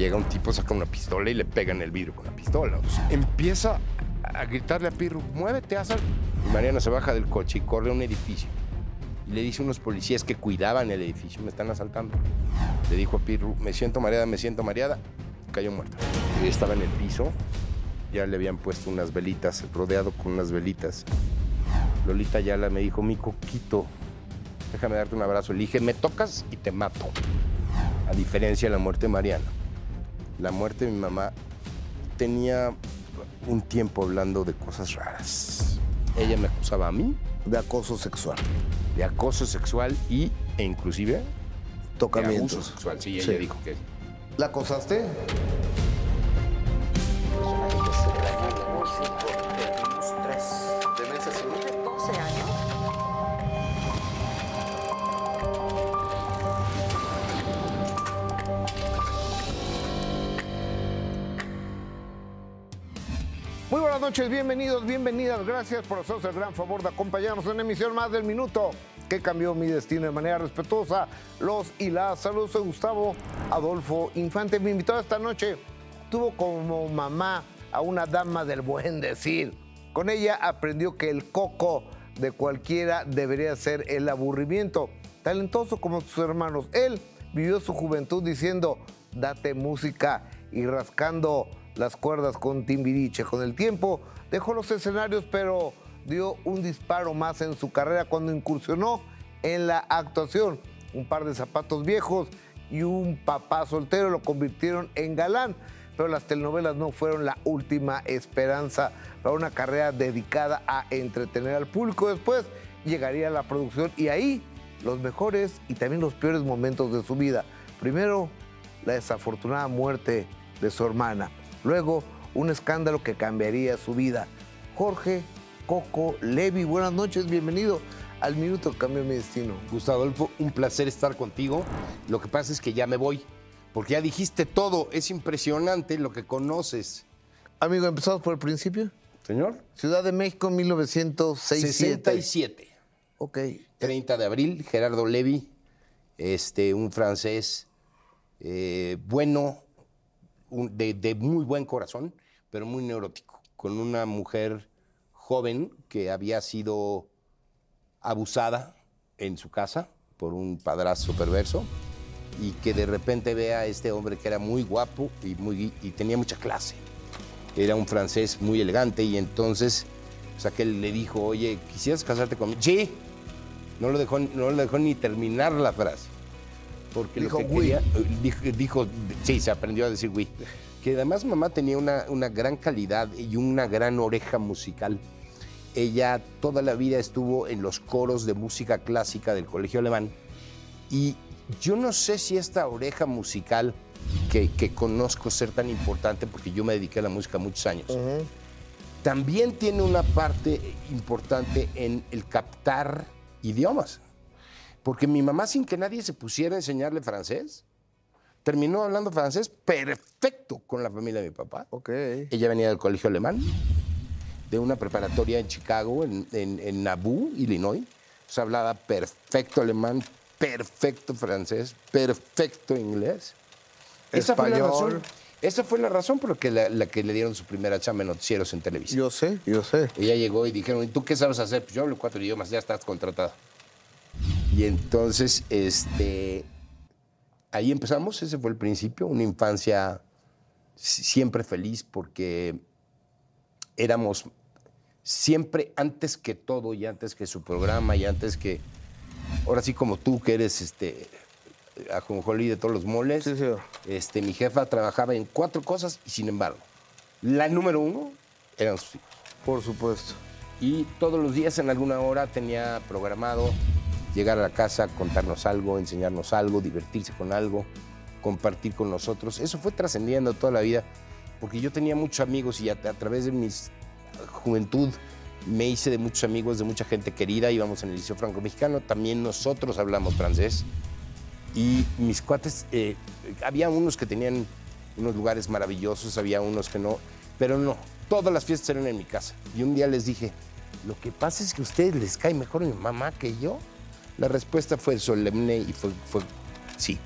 Llega un tipo, saca una pistola y le pega en el vidrio con la pistola. Empieza a gritarle a Pirru, muévete, haz algo. Y Mariana se baja del coche y corre a un edificio. Y le dice a unos policías que cuidaban el edificio, me están asaltando. Le dijo a Pirru, me siento mareada, me siento mareada. Cayó muerta. Y estaba en el piso, ya le habían puesto unas velitas, rodeado con unas velitas. Lolita Yala me dijo, mi coquito, déjame darte un abrazo. Le dije, me tocas y te mato. A diferencia de la muerte de Mariana. La muerte de mi mamá tenía un tiempo hablando de cosas raras. Ella me acusaba a mí De acoso sexual. de acoso sexual y, e inclusive de Tocamientos. abuso sexual. Sí, ella Sí. dijo que ¿La acosaste? Buenas noches, bienvenidos, bienvenidas. Gracias por hacernos el gran favor de acompañarnos en una emisión más del minuto que cambió mi destino de manera respetuosa. Los y las saludos, soy Gustavo Adolfo Infante. Mi invitado esta noche tuvo como mamá a una dama del buen decir. Con ella aprendió que el coco de cualquiera debería ser el aburrimiento. Talentoso como sus hermanos, él vivió su juventud diciendo, date música y rascando las cuerdas con Timbiriche. Con el tiempo dejó los escenarios, pero dio un disparo más en su carrera cuando incursionó en la actuación. Un par de zapatos viejos y un papá soltero lo convirtieron en galán, pero las telenovelas no fueron la última esperanza para una carrera dedicada a entretener al público. Después llegaría la producción y ahí los mejores y también los peores momentos de su vida. Primero, la desafortunada muerte de su hermana. Luego, un escándalo que cambiaría su vida. Jorge Coco Levi, buenas noches, bienvenido al Minuto que Cambió Mi Destino. Gustavo Adolfo, un placer estar contigo. Lo que pasa es que ya me voy, porque ya dijiste todo. Es impresionante lo que conoces. Amigo, empezamos por el principio. Señor. Ciudad de México, 1967. 67. Ok. 30 de abril, Gerardo Levi, este, un francés eh, bueno, de muy buen corazón, pero muy neurótico, con una mujer joven que había sido abusada en su casa por un padrastro perverso y que de repente ve a este hombre que era muy guapo y, muy, y tenía mucha clase. Era un francés muy elegante y entonces, o sea, que él le dijo, oye, ¿quisieras casarte conmigo? Sí. No lo dejó, no lo dejó ni terminar la frase. Porque Dijo, lo que quería, eh, dijo, dijo- sí, se aprendió a decir. Que además mamá tenía una, una gran calidad y una gran oreja musical. Ella toda la vida estuvo en los coros de música clásica del Colegio Alemán y yo no sé si esta oreja musical que, que conozco ser tan importante, porque yo me dediqué a la música muchos años, también tiene una parte importante en el captar idiomas. Porque mi mamá, sin que nadie se pusiera a enseñarle francés, terminó hablando francés perfecto con la familia de mi papá. Ok. Ella venía del colegio alemán, de una preparatoria en Chicago, en, en, en Nauvoo, Illinois. O sea, hablaba perfecto alemán, perfecto francés, perfecto inglés. Esa fue la razón. Esa fue la razón por la que, la, la que le dieron su primera chamba en noticieros en televisión. Yo sé, yo sé. Ella llegó y dijeron, ¿y tú qué sabes hacer? Pues yo hablo cuatro idiomas, ya estás contratada. Y entonces, este, ahí empezamos, ese fue el principio, una infancia si- siempre feliz porque éramos siempre antes que todo y antes que su programa y antes que, ahora sí como tú que eres este, ajonjolí de todos los moles, Sí, señor. este, mi jefa trabajaba en cuatro cosas y sin embargo, la número uno eran sus hijos. Por supuesto. Y todos los días en alguna hora tenía programado llegar a la casa, contarnos algo, enseñarnos algo, divertirse con algo, compartir con nosotros. Eso fue trascendiendo toda la vida, porque yo tenía muchos amigos y a, a través de mi juventud me hice de muchos amigos, de mucha gente querida. Íbamos en el Liceo Franco-Mexicano, también nosotros hablamos francés. Y mis cuates, eh, había unos que tenían unos lugares maravillosos, había unos que no, pero no, todas las fiestas eran en mi casa. Y un día les dije, lo que pasa es que a ustedes les cae mejor mi mamá que yo. La respuesta fue solemne y fue, fue sí.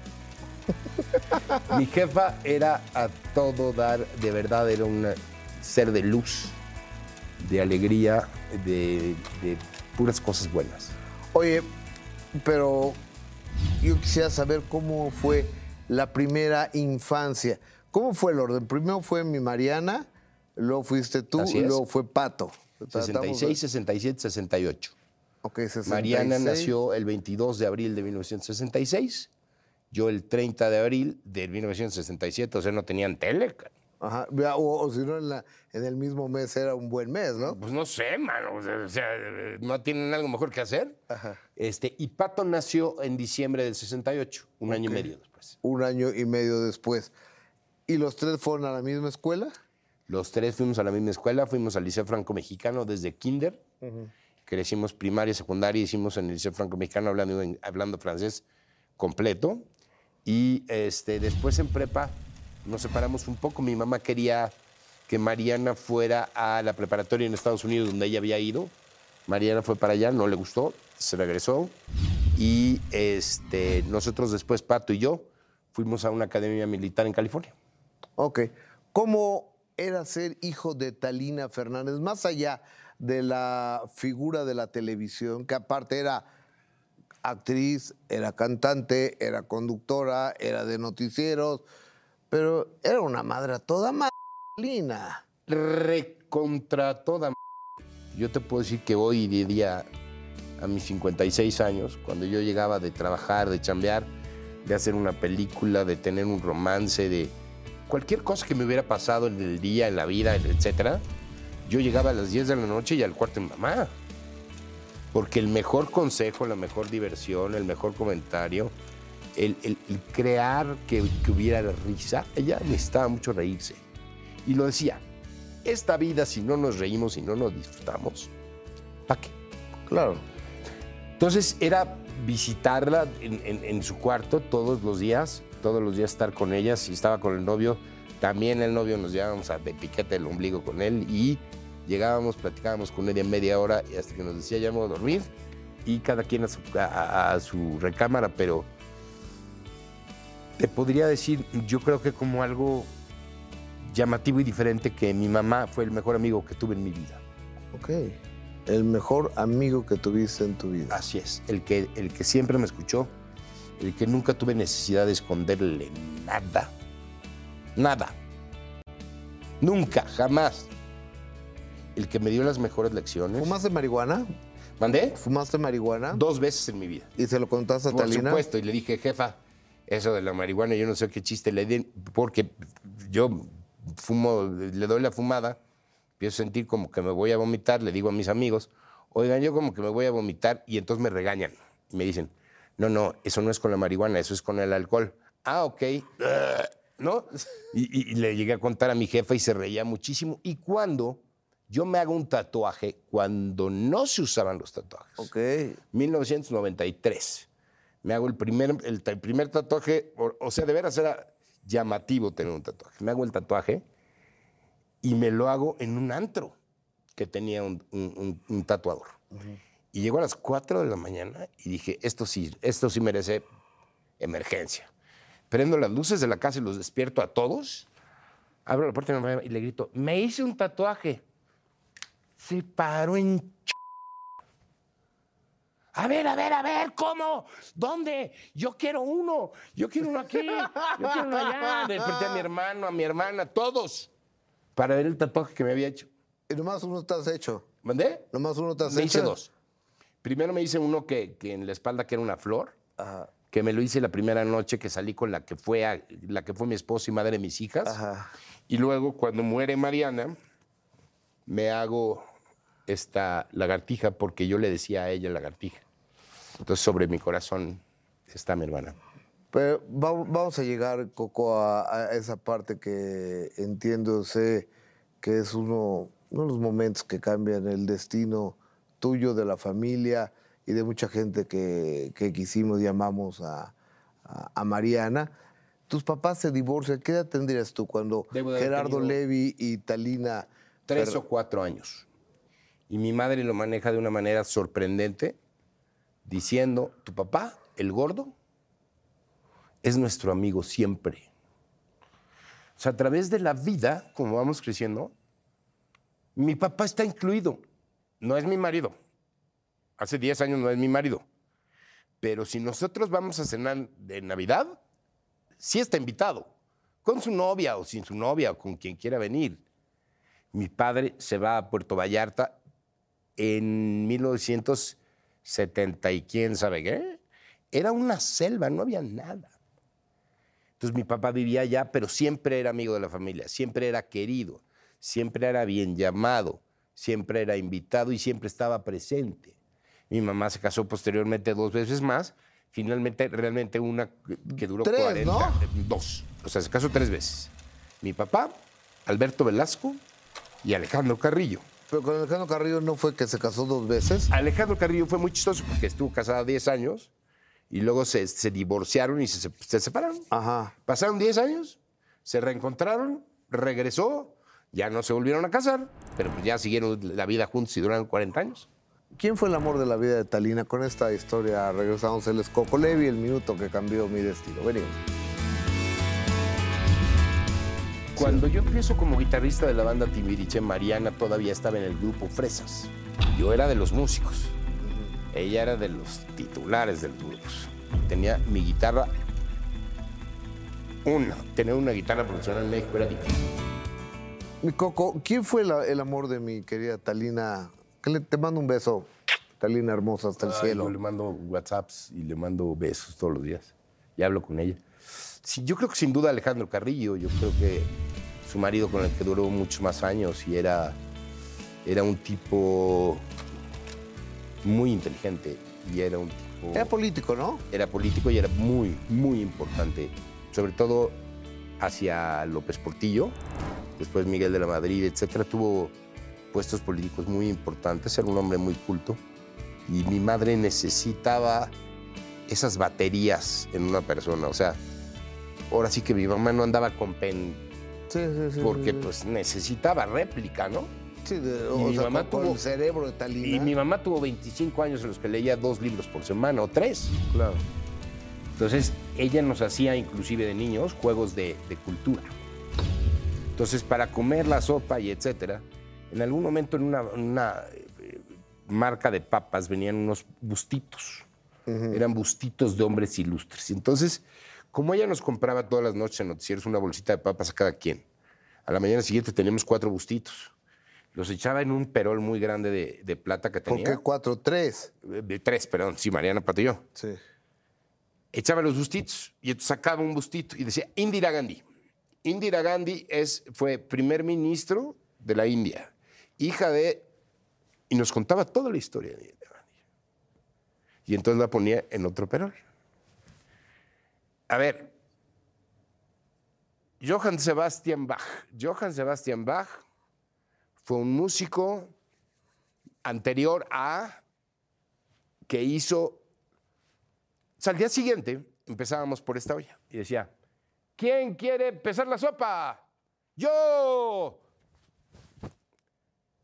Mi jefa era a todo dar, de verdad, era un ser de luz, de alegría, de, de puras cosas buenas. Oye, pero yo quisiera saber cómo fue la primera infancia. ¿Cómo fue el orden? Primero fue mi Mariana, luego fuiste tú y luego fue Pato. Tratamos de- 66, 67, 68. Ok, 66. Mariana nació el 22 de abril de 1966, yo el 30 de abril de 1967, o sea, no tenían tele. Ajá, o, o si no, en, la- en el mismo mes era un buen mes, ¿no? Pues no sé, mano, o sea, no tienen algo mejor que hacer. Ajá. Este, y Pato nació en diciembre del 68, un año y medio después. Un año y medio después. ¿Y los tres fueron a la misma escuela? Los tres fuimos a la misma escuela, fuimos al Liceo Franco Mexicano desde kinder, crecimos primaria, secundaria, hicimos en el Liceo Franco Mexicano hablando, en- hablando francés completo. Y este, después en prepa nos separamos un poco. Mi mamá quería que Mariana fuera a la preparatoria en Estados Unidos donde ella había ido. Mariana fue para allá, no le gustó, se regresó. Y este, nosotros después, Pato y yo, fuimos a una academia militar en California. Ok. ¿Cómo era ser hijo de Talina Fernández? Más allá de la figura de la televisión, que aparte era actriz, era cantante, era conductora, era de noticieros, pero era una madre a toda Talina. recontra toda Yo te puedo decir que hoy día, a mis 56 años, cuando yo llegaba de trabajar, de chambear, de hacer una película, de tener un romance, de cualquier cosa que me hubiera pasado en el día, en la vida, etcétera, yo llegaba a las 10 de la noche y al cuarto de mi mamá. Porque el mejor consejo, la mejor diversión, el mejor comentario, el, el- el crear que, que hubiera risa, ella necesitaba mucho reírse. Y lo decía, esta vida si no nos reímos y no nos disfrutamos, ¿para qué? Claro. Entonces era visitarla en, en- en su cuarto todos los días, todos los días estar con ella. Si estaba con el novio, también el novio nos llevábamos a de piquete el ombligo con él y llegábamos, platicábamos con ella media hora y hasta que nos decía ya me voy a dormir y cada quien a su, a- a- a su recámara, pero te podría decir, yo creo que como algo llamativo y diferente que mi mamá fue el mejor amigo que tuve en mi vida. Ok. El mejor amigo que tuviste en tu vida. Así es, el que, el que siempre me escuchó, el que nunca tuve necesidad de esconderle nada. Nada. Nunca, jamás. El que me dio las mejores lecciones. ¿Fumaste marihuana? ¿Mandé? ¿Fumaste marihuana? Dos veces en mi vida. ¿Y se lo contaste a Por Talina? supuesto, y le dije, jefa, eso de la marihuana, yo no sé qué chiste le di, porque yo fumo, le doy la fumada, empiezo a sentir como que me voy a vomitar, le digo a mis amigos, oigan, yo como que me voy a vomitar, y entonces me regañan. Y me dicen, no, no, eso no es con la marihuana, eso es con el alcohol. Ah, ok. ¿No? Y, y- y le llegué a contar a mi jefa y se reía muchísimo. Y cuando yo me hago un tatuaje, cuando no se usaban los tatuajes. Ok. 1993. Me hago el primer, el, ta- primer tatuaje, o, o sea, de veras era llamativo tener un tatuaje. Me hago el tatuaje y me lo hago en un antro que tenía un, un- un- un tatuador. Y llego a las 4 de la mañana y dije, esto sí, esto sí merece emergencia. Prendo las luces de la casa y los despierto a todos. Abro la puerta y le grito, me hice un tatuaje. Se paró en a ver, a ver, a ver, ¿cómo? ¿Dónde? Yo quiero uno. Yo quiero uno aquí. Yo quiero uno allá. Desperté a mi hermano, a mi hermana, todos, para ver el tatuaje que me había hecho. Y nomás uno te has hecho. ¿Mandé? Nomás uno te has Me hecho. hice dos. Primero me hice uno que, que en la espalda que era una flor, Ajá. que me lo hice la primera noche que salí con la que fue, a- la que fue mi esposa y madre de mis hijas. Ajá. Y luego, cuando muere Mariana, me hago esta lagartija porque yo le decía a ella lagartija. Entonces, sobre mi corazón está mi hermana. Pero va- vamos a llegar, Coco, a, a esa parte que entiendo, sé que es uno, uno de los momentos que cambian el destino tuyo, de la familia y de mucha gente que, que quisimos y amamos a, a- a Mariana. Tus papás se divorcian. ¿Qué edad tendrías tú cuando Gerardo Levi y Talina... Tres Fer- o cuatro años. Y mi madre lo maneja de una manera sorprendente, diciendo, tu papá, el gordo, es nuestro amigo siempre. sea, a través de la vida, como vamos creciendo, mi papá está incluido. No es mi marido. Hace 10 años no es mi marido. Pero si nosotros vamos a cenar de Navidad, sí está invitado. Con su novia o sin su novia o con quien quiera venir. Mi padre se va a Puerto Vallarta en 1970 y quién sabe qué. Era una selva, no había nada. Entonces mi papá vivía allá, pero siempre era amigo de la familia, siempre era querido, siempre era bien llamado, siempre era invitado y siempre estaba presente. Mi mamá se casó posteriormente dos veces más, finalmente realmente una que duró Tres, 40, ¿no? dos, o sea, se casó tres veces. Mi papá, Alberto Velasco y Alejandro Carrillo. Pero con Alejandro Carrillo no fue que se casó dos veces. Alejandro Carrillo fue muy chistoso porque estuvo casada 10 años y luego se, se divorciaron y se, se separaron. Ajá. Pasaron 10 años, se reencontraron, regresó, ya no se volvieron a casar, pero pues ya siguieron la vida juntos y duraron 40 años. ¿Quién fue el amor de la vida de Talina? Con esta historia regresamos. Él es Coco Levi, el minuto que cambió mi destino. Venimos. Cuando yo empiezo como guitarrista de la banda Timbiriche, Mariana todavía estaba en el grupo Fresas. Yo era de los músicos. Ella era de los titulares del grupo. Tenía mi guitarra. Una. Tener una guitarra profesional en México era difícil. Mi Coco, ¿quién fue la- el amor de mi querida Talina? Que le- te mando un beso, Talina hermosa, hasta el Ay, cielo. Yo le mando WhatsApps y le mando besos todos los días. Y hablo con ella. Sí, yo creo que sin duda Alejandro Carrillo, yo creo que su marido con el que duró muchos más años y era, era un tipo muy inteligente y era un tipo... Era político, ¿no? era político y era muy, muy importante, sobre todo hacia López Portillo, después Miguel de la Madrid, etcétera. Tuvo puestos políticos muy importantes, era un hombre muy culto y mi madre necesitaba esas baterías en una persona, o sea, ahora sí que mi mamá no andaba con pen Sí, sí, sí. porque pues necesitaba réplica, ¿no? Sí, de- y o mi sea, mamá tuvo- el cerebro de Talina. Y mi mamá tuvo 25 años en los que leía dos libros por semana o tres. Claro. Entonces, ella nos hacía, inclusive de niños, juegos de, de cultura. Entonces, para comer la sopa y etcétera, en algún momento en una, una, eh, marca de papas venían unos bustitos. Eran bustitos de hombres ilustres. Entonces, como ella nos compraba todas las noches en noticieros una bolsita de papas a cada quien, a la mañana siguiente teníamos cuatro bustitos. Los echaba en un perol muy grande de, de plata que ¿Por tenía. qué cuatro? Tres. Eh, De tres, perdón. Sí, Mariana Pato y yo Sí. echaba los bustitos y entonces sacaba un bustito y decía Indira Gandhi. Indira Gandhi es, fue primer ministro de la India, hija de... Y nos contaba toda la historia de Indira Gandhi. Y entonces la ponía en otro perol. A ver, Johann Sebastian Bach. Johann Sebastian Bach fue un músico anterior a que hizo o sea, al día siguiente empezábamos por esta olla y decía, ¿quién quiere empezar la sopa? Yo.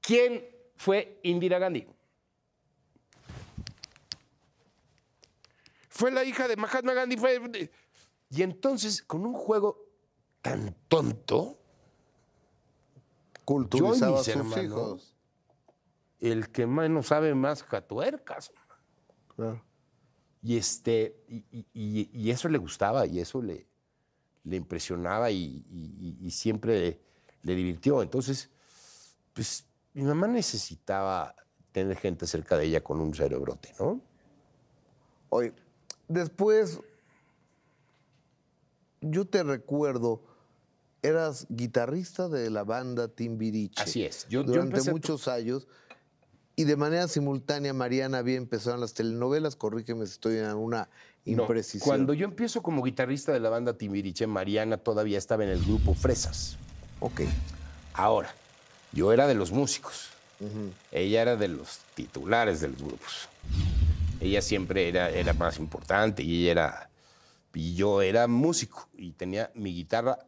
¿Quién fue Indira Gandhi? Fue la hija de Mahatma Gandhi. Fue... Y entonces, con un juego tan tonto, Culturizaba mis sus hermanos. hijos. el que menos sabe más catuercas. Claro. Y, este, y, y- y- y eso le gustaba y eso le, le impresionaba y, y- y- y siempre le, divirtió. Entonces, pues mi mamá necesitaba tener gente cerca de ella con un cerebrote, ¿no? Oye, después, yo te recuerdo, eras guitarrista de la banda Timbiriche. Así es. Yo- yo durante empecé- muchos años. Y de manera simultánea, Mariana había empezado en las telenovelas. Corrígeme si estoy en una No, imprecisión. Cuando yo empiezo como guitarrista de la banda Timbiriche, Mariana todavía estaba en el grupo Fresas. Ok. Ahora, yo era de los músicos. Ella era de los titulares de los grupos. Ella siempre era, era más importante y ella era. Y yo era músico y tenía mi guitarra.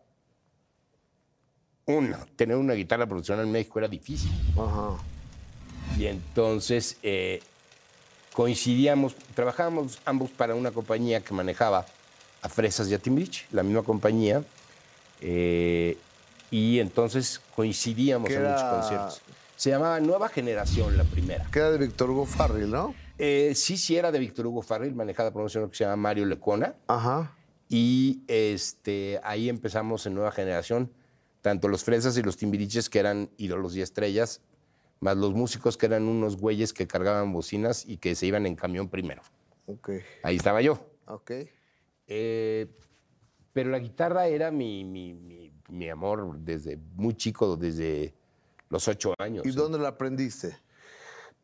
Una, tener una guitarra profesional en México era difícil. Ajá. Y entonces eh, coincidíamos, trabajábamos ambos para una compañía que manejaba a Fresas y a Timbiriche, la misma compañía. Eh, y entonces coincidíamos ¿Qué en muchos era? conciertos. Se llamaba Nueva Generación la primera. Queda de Víctor Hugo ¿no? Eh, sí, sí era de Víctor Hugo Farrell, manejada por un señor que se llama Mario Lecona. Ajá. Y este, ahí empezamos en Nueva Generación, tanto los fresas y los timbiriches que eran ídolos y estrellas, más los músicos que eran unos güeyes que cargaban bocinas y que se iban en camión primero. Ok. Ahí estaba yo. Ok. Eh, pero la guitarra era mi, mi- mi- mi amor desde muy chico, desde los ocho años. ¿Y dónde la aprendiste?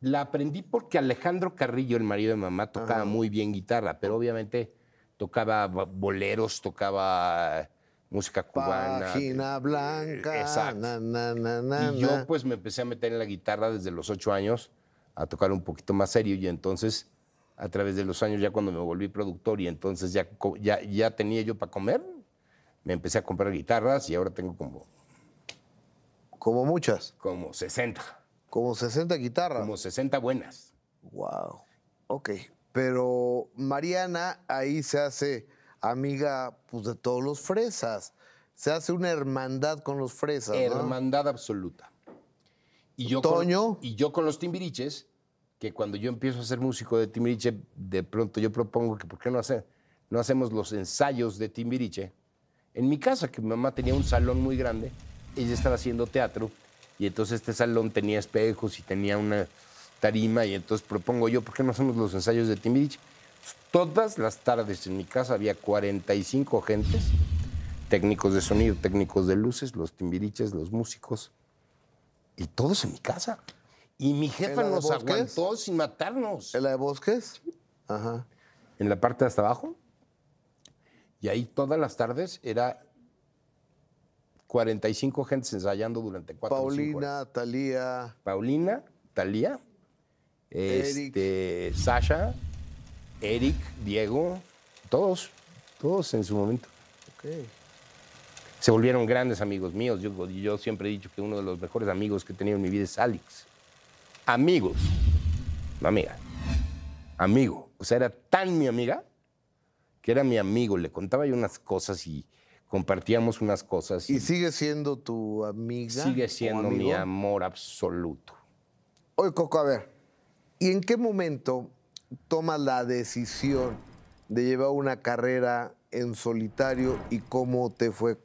La aprendí porque Alejandro Carrillo, el marido de mamá, tocaba muy bien guitarra, pero obviamente tocaba bo- boleros, tocaba música cubana. Página blanca. Exacto. na, na, na, na, Y yo pues me empecé a meter en la guitarra desde los ocho años, a tocar un poquito más serio y entonces a través de los años ya cuando me volví productor y entonces ya, ya, ya tenía yo para comer, me empecé a comprar guitarras y ahora tengo como, Como muchas. como 60, Como 60 guitarras. como 60 buenas. Wow. Ok. Pero Mariana ahí se hace amiga pues, de todos los fresas. Se hace una hermandad con los fresas. ¿no? Hermandad absoluta. Y yo, Toño. Con, y yo con los timbiriches, que cuando yo empiezo a ser músico de timbiriche, de pronto yo propongo que por qué no, hace- no hacemos los ensayos de timbiriche en mi casa, que mi mamá tenía un salón muy grande, ella estaba haciendo teatro, y entonces este salón tenía espejos y tenía una tarima, y entonces propongo yo, ¿por qué no hacemos los ensayos de timbiriche? Todas las tardes en mi casa había 45 gentes, técnicos de sonido, técnicos de luces, los timbiriches, los músicos, y todos en mi casa. Y mi jefa nos Bosques? aguantó sin matarnos. ¿En la de Bosques? Ajá. En la parte de hasta abajo. Y ahí todas las tardes era 45 gentes ensayando durante cuatro cinco horas. Paulina, Talía. Paulina, Talía, Eric. este, Sasha, Eric, Diego, todos, todos en su momento. Ok. Se volvieron grandes amigos míos. Yo, yo siempre he dicho que uno de los mejores amigos que he tenido en mi vida es Alex. Amigos, no amiga. Amigo. O sea, era tan mi amiga que era mi amigo. Le contaba yo unas cosas y compartíamos unas cosas. ¿Y sigue siendo tu amiga? sigue siendo mi amor absoluto. Oye, Coco, a ver. ¿Y en qué momento tomas la decisión de llevar una carrera en solitario y cómo te fue?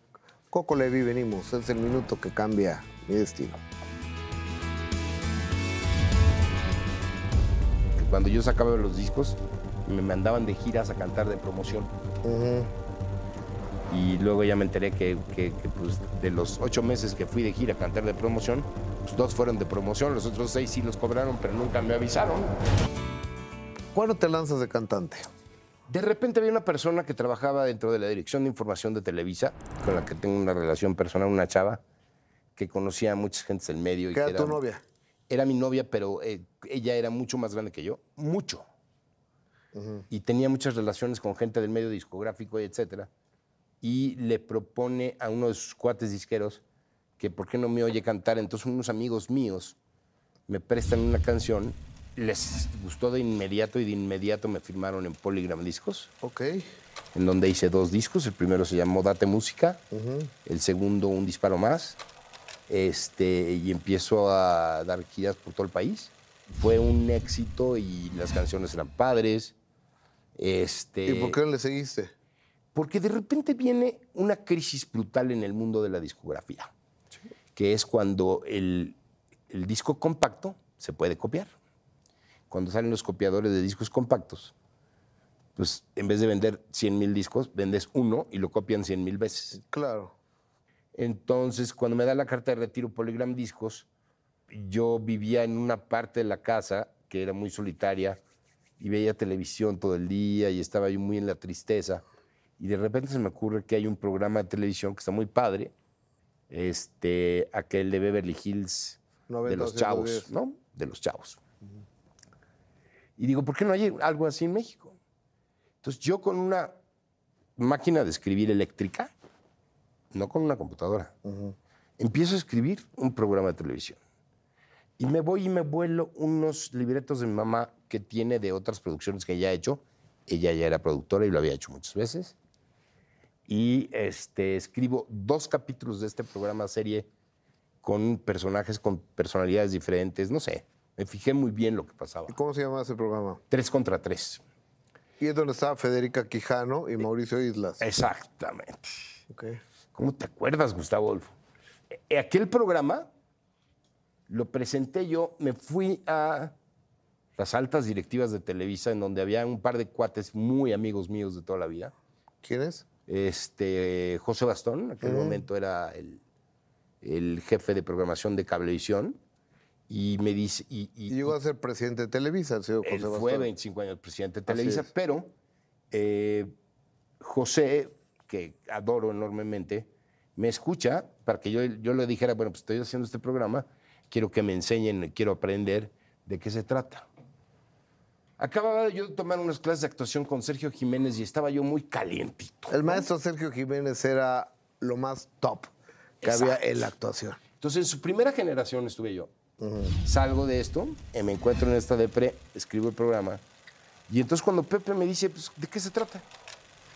Coco Levi, venimos. Es el minuto que cambia mi destino. Cuando yo sacaba los discos, me mandaban de giras a cantar de promoción. Ujú. Y luego ya me enteré que, que- que, pues, de los ocho meses que fui de gira a cantar de promoción, pues, dos fueron de promoción, los otros seis sí los cobraron, pero nunca me avisaron. ¿Cuándo te lanzas de cantante? De repente había una persona que trabajaba dentro de la Dirección de Información de Televisa, con la que tengo una relación personal, una chava, que conocía a muchas gentes del medio. y ¿Qué que era tu novia? Era mi novia, pero eh, ella era mucho más grande que yo, mucho. Y tenía muchas relaciones con gente del medio discográfico y etcétera. Y le propone a uno de sus cuates disqueros que por qué no me oye cantar. Entonces unos amigos míos me prestan una canción, les gustó de inmediato y de inmediato me firmaron en Polygram Discos, Ok. en donde hice dos discos. El primero se llamó Date Música, el segundo Un Disparo Más. Este, y empiezo a dar giras por todo el país. Fue un éxito y las canciones eran padres. Este, ¿Y por qué no le seguiste? Porque de repente viene una crisis brutal en el mundo de la discografía, que es cuando el, el disco compacto se puede copiar. Cuando salen los copiadores de discos compactos, pues en vez de vender 100 mil discos, vendes uno y lo copian 100 mil veces. Claro. Entonces, cuando me da la carta de retiro Polygram Discos, yo vivía en una parte de la casa que era muy solitaria y veía televisión todo el día y estaba yo muy en la tristeza. Y de repente se me ocurre que hay un programa de televisión que está muy padre, este, aquel de Beverly Hills, de 90, los chavos, 110. ¿no? De los chavos. Y digo, ¿por qué no hay algo así en México? Entonces yo con una máquina de escribir eléctrica, no con una computadora, empiezo a escribir un programa de televisión. Y me voy y me vuelo unos libretos de mi mamá que tiene de otras producciones que ella ha hecho. Ella ya era productora y lo había hecho muchas veces. Y este, escribo dos capítulos de este programa serie con personajes con personalidades diferentes, no sé. Me fijé muy bien lo que pasaba. ¿Y cómo se llama ese programa? Tres contra tres. Y es donde estaba Federica Quijano y Mauricio Islas. Exactamente. Ok. ¿Cómo te acuerdas, Gustavo Adolfo? Eh, Aquel programa lo presenté yo, me fui a las altas directivas de Televisa, en donde había un par de cuates muy amigos míos de toda la vida. ¿Quién es? Este, José Bastón, en aquel momento era el, el jefe de programación de Cablevisión, y me dice... Y, y- Y llegó a ser presidente de Televisa, el señor José él fue Bastón. 25 años presidente de Televisa, pero eh, José, que adoro enormemente, me escucha para que yo, yo le dijera, bueno, pues estoy haciendo este programa, quiero que me enseñen, quiero aprender de qué se trata. Acababa yo de tomar unas clases de actuación con Sergio Jiménez y estaba yo muy calientito. El maestro Sergio Jiménez era lo más top que Exacto. había en la actuación. Entonces, en su primera generación estuve yo. Salgo de esto, eh, me encuentro en esta depre, escribo el programa. Y entonces cuando Pepe me dice, pues, ¿de qué se trata?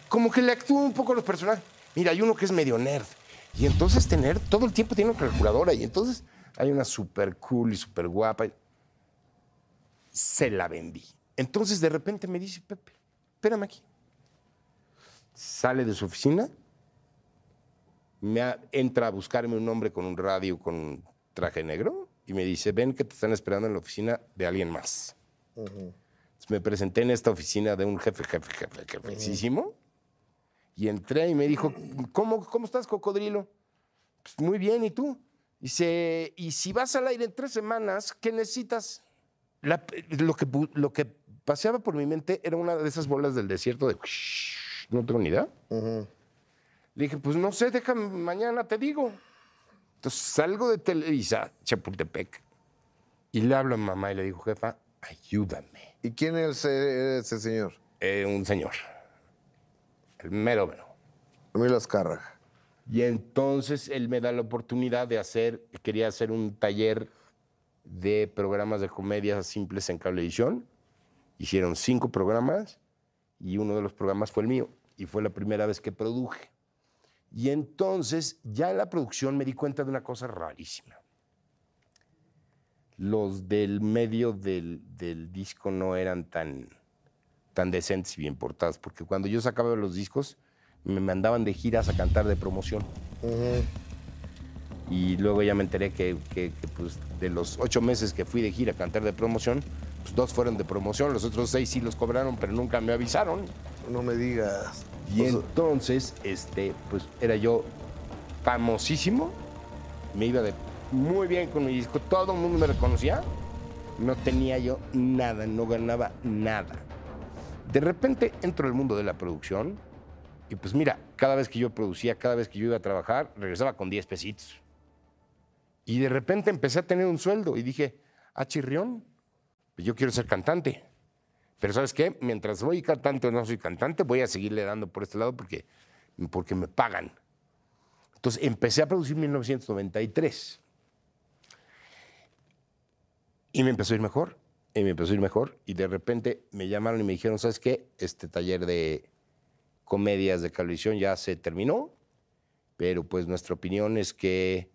Como que le actúo un poco a los personajes. Mira, hay uno que es medio nerd. Y entonces este nerd todo el tiempo tiene una calculadora. Y entonces hay una súper cool y súper guapa. Se la vendí. Entonces de repente me dice, Pepe, espérame aquí. Sale de su oficina, me entra a buscarme un hombre con un radio, con un traje negro, y me dice, ven que te están esperando en la oficina de alguien más. Entonces, me presenté en esta oficina de un jefe, jefe, jefe, jefecísimo, y entré y me dijo, ¿cómo, cómo estás, cocodrilo? Pues muy bien, ¿y tú? Dice, y si vas al aire en tres semanas, ¿qué necesitas? La- lo, que, lo que paseaba por mi mente era una de esas bolas del desierto de... No tengo ni idea. Le dije, pues no sé, déjame, mañana te digo. Entonces salgo de Televisa, Chapultepec, y le hablo a mamá y le digo, jefa, ayúdame. ¿Y quién es ese, ese señor? Eh, un señor, el mero mero. Emilio Azcárraga. Y entonces él me da la oportunidad de hacer, quería hacer un taller de programas de comedia simples en cablevisión. Hicieron cinco programas y uno de los programas fue el mío y fue la primera vez que produje. Y entonces ya en la producción me di cuenta de una cosa rarísima. Los del medio del, del disco no eran tan, tan decentes y bien portados, porque cuando yo sacaba los discos me mandaban de giras a cantar de promoción. Y luego ya me enteré que, que- que, pues, de los ocho meses que fui de gira a cantar de promoción, pues dos fueron de promoción, los otros seis sí los cobraron, pero nunca me avisaron. No me digas. Y O sea, entonces, este, pues era yo famosísimo, me iba de muy bien con mi disco, todo el mundo me reconocía, no tenía yo nada, no ganaba nada. De repente entro al mundo de la producción y pues mira, cada vez que yo producía, cada vez que yo iba a trabajar, regresaba con 10 pesitos. Y de repente empecé a tener un sueldo y dije, ah, chirrión, yo quiero ser cantante. Pero ¿sabes qué? Mientras soy cantante o no soy cantante, voy a seguirle dando por este lado porque, porque me pagan. Entonces empecé a producir en 1993. Y me empezó a ir mejor, y me empezó a ir mejor. Y de repente me llamaron y me dijeron, ¿sabes qué? Este taller de comedias de televisión ya se terminó, pero pues nuestra opinión es que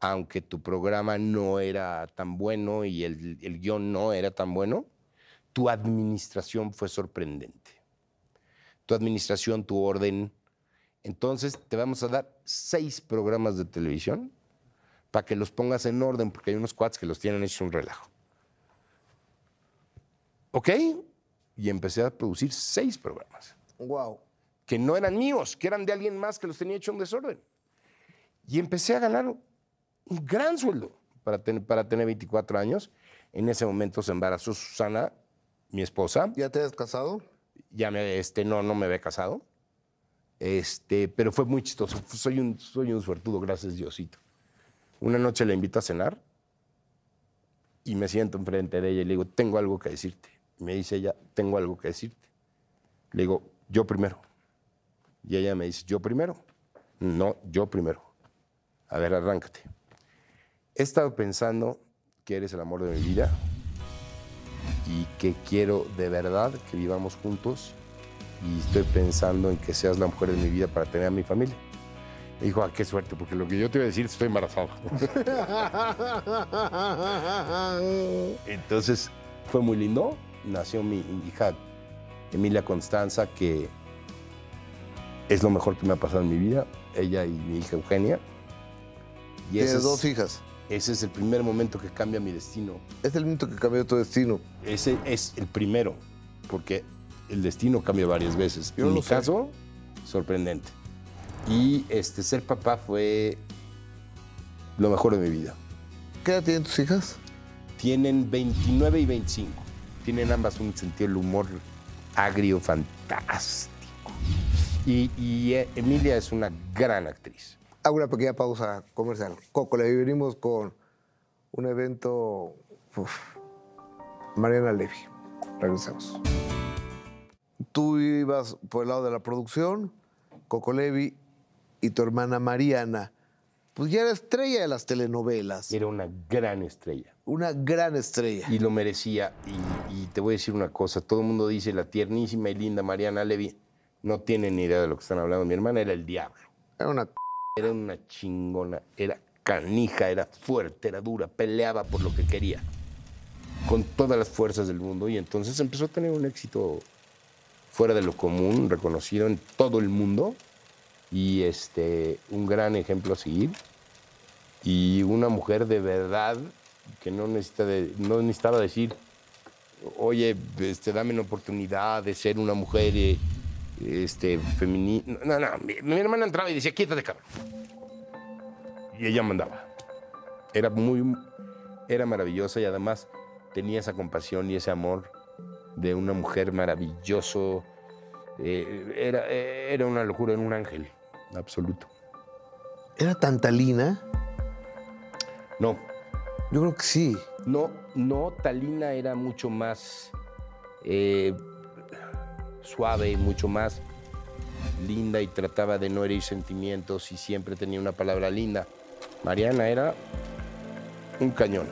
aunque tu programa no era tan bueno y el, el guion no era tan bueno, tu administración fue sorprendente. Tu administración, tu orden. Entonces te vamos a dar seis programas de televisión para que los pongas en orden, porque hay unos cuads que los tienen hechos un relajo. ¿Ok? Y empecé a producir seis programas Wow. que no eran míos, que eran de alguien más que los tenía hecho un desorden. Y empecé a ganar un gran sueldo para, ten- para tener 24 años. En ese momento se embarazó Susana, mi esposa. ¿Ya te has casado? Ya me, este, no, no me había casado. Este, pero fue muy chistoso. Soy un, soy un suertudo, gracias Diosito. Una noche le invito a cenar y me siento enfrente de ella y le digo, tengo algo que decirte. Y me dice ella, tengo algo que decirte. Le digo, yo primero. Y ella me dice, yo primero. No, yo primero. A ver, arráncate. He estado pensando que eres el amor de mi vida y que quiero de verdad que vivamos juntos y estoy pensando en que seas la mujer de mi vida para tener a mi familia. Y dijo, ah, qué suerte, porque lo que yo te iba a decir, estoy embarazado. Entonces fue muy lindo. Nació mi hija Emilia Constanza, que es lo mejor que me ha pasado en mi vida. Ella y mi hija Eugenia. Y Tienes es, dos hijas. Ese es el primer momento que cambia mi destino. Es el minuto que cambió tu destino. Ese es el primero, porque el destino cambia varias veces. Yo en mi sé. caso, sorprendente. Y este, ser papá fue lo mejor de mi vida. ¿Qué edad tienen tus hijas? Tienen 29 y 25. Tienen ambas un sentido del humor agrio fantástico. Y, y, eh, Emilia es una gran actriz. Hago una pequeña pausa comercial. Coco, le venimos con un evento. uf, Mariana Levy. Regresamos. Tú ibas por el lado de la producción, Coco Levy y tu hermana Mariana. Pues ya era estrella de las telenovelas. Era una gran estrella. Una gran estrella. Y lo merecía. Y, y te voy a decir una cosa. Todo el mundo dice la tiernísima y linda Mariana Levy. No tienen ni idea de lo que están hablando. Mi hermana era el diablo. Era una. Era una chingona. Era canija, era fuerte, era dura. Peleaba por lo que quería. Con todas las fuerzas del mundo. Y entonces empezó a tener un éxito fuera de lo común, reconocido en todo el mundo. Y este, un gran ejemplo a seguir. Y una mujer de verdad que no, necesita de- no necesitaba decir, oye, este, dame una oportunidad de ser una mujer eh, este, femenina. No, no, mi, mi hermana entraba y decía, quítate, cabrón. Y ella mandaba. Era muy, era maravillosa y además tenía esa compasión y ese amor de una mujer maravilloso. Eh, era, era una locura, era un ángel, absoluto. ¿Era Tantalina? No, Yo creo que sí. No, no, Talina era mucho más eh, suave, mucho más linda y trataba de no herir sentimientos y siempre tenía una palabra linda. Mariana era un cañón.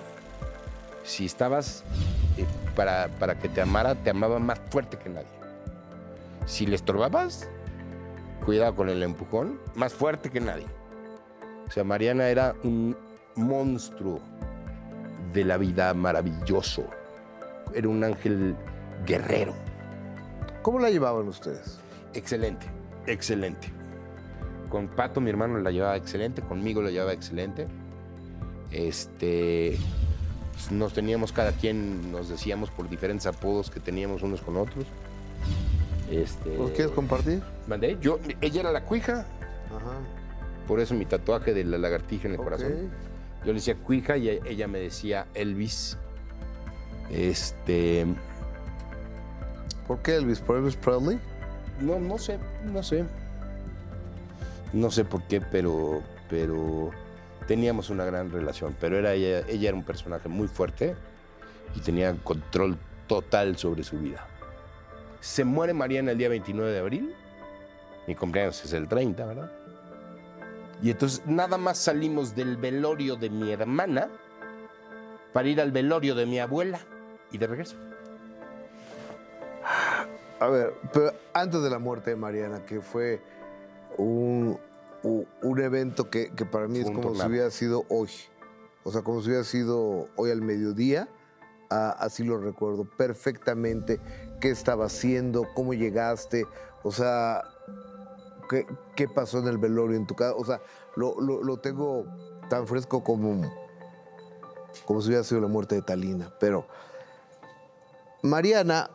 Si estabas eh, para, para que te amara, te amaba más fuerte que nadie. Si le estorbabas, cuidado con el empujón, más fuerte que nadie. O sea, Mariana era un monstruo de la vida maravilloso. Era un ángel guerrero. ¿Cómo la llevaban ustedes? Excelente, excelente. Con Pato, mi hermano, la llevaba excelente, conmigo la llevaba excelente. Este, pues, nos teníamos cada quien, nos decíamos por diferentes apodos que teníamos unos con otros. Este, ¿Los quieres compartir? ¿Mandé? Yo, ella era la cuija, Ajá. por eso mi tatuaje de la lagartija en el corazón. Yo le decía cuija y ella me decía Elvis. Este, ¿Por qué Elvis? ¿Por Elvis Presley? no, no sé, no sé. No sé por qué, pero, pero teníamos una gran relación. Pero era ella, ella era un personaje muy fuerte y tenía control total sobre su vida. Se muere Mariana el día 29 de abril. Mi cumpleaños es el 30, ¿verdad? Y entonces nada más salimos del velorio de mi hermana para ir al velorio de mi abuela y de regreso. A ver, pero antes de la muerte de Mariana, que fue un, un evento que, que para mí es como si hubiera sido hoy. O sea, como si hubiera sido hoy al mediodía. ah, así lo recuerdo perfectamente. ¿Qué estaba haciendo? ¿Cómo llegaste? O sea, ¿qué, qué pasó en el velorio en tu casa? O sea, lo, lo- lo tengo tan fresco como, como si hubiera sido la muerte de Talina. Pero Mariana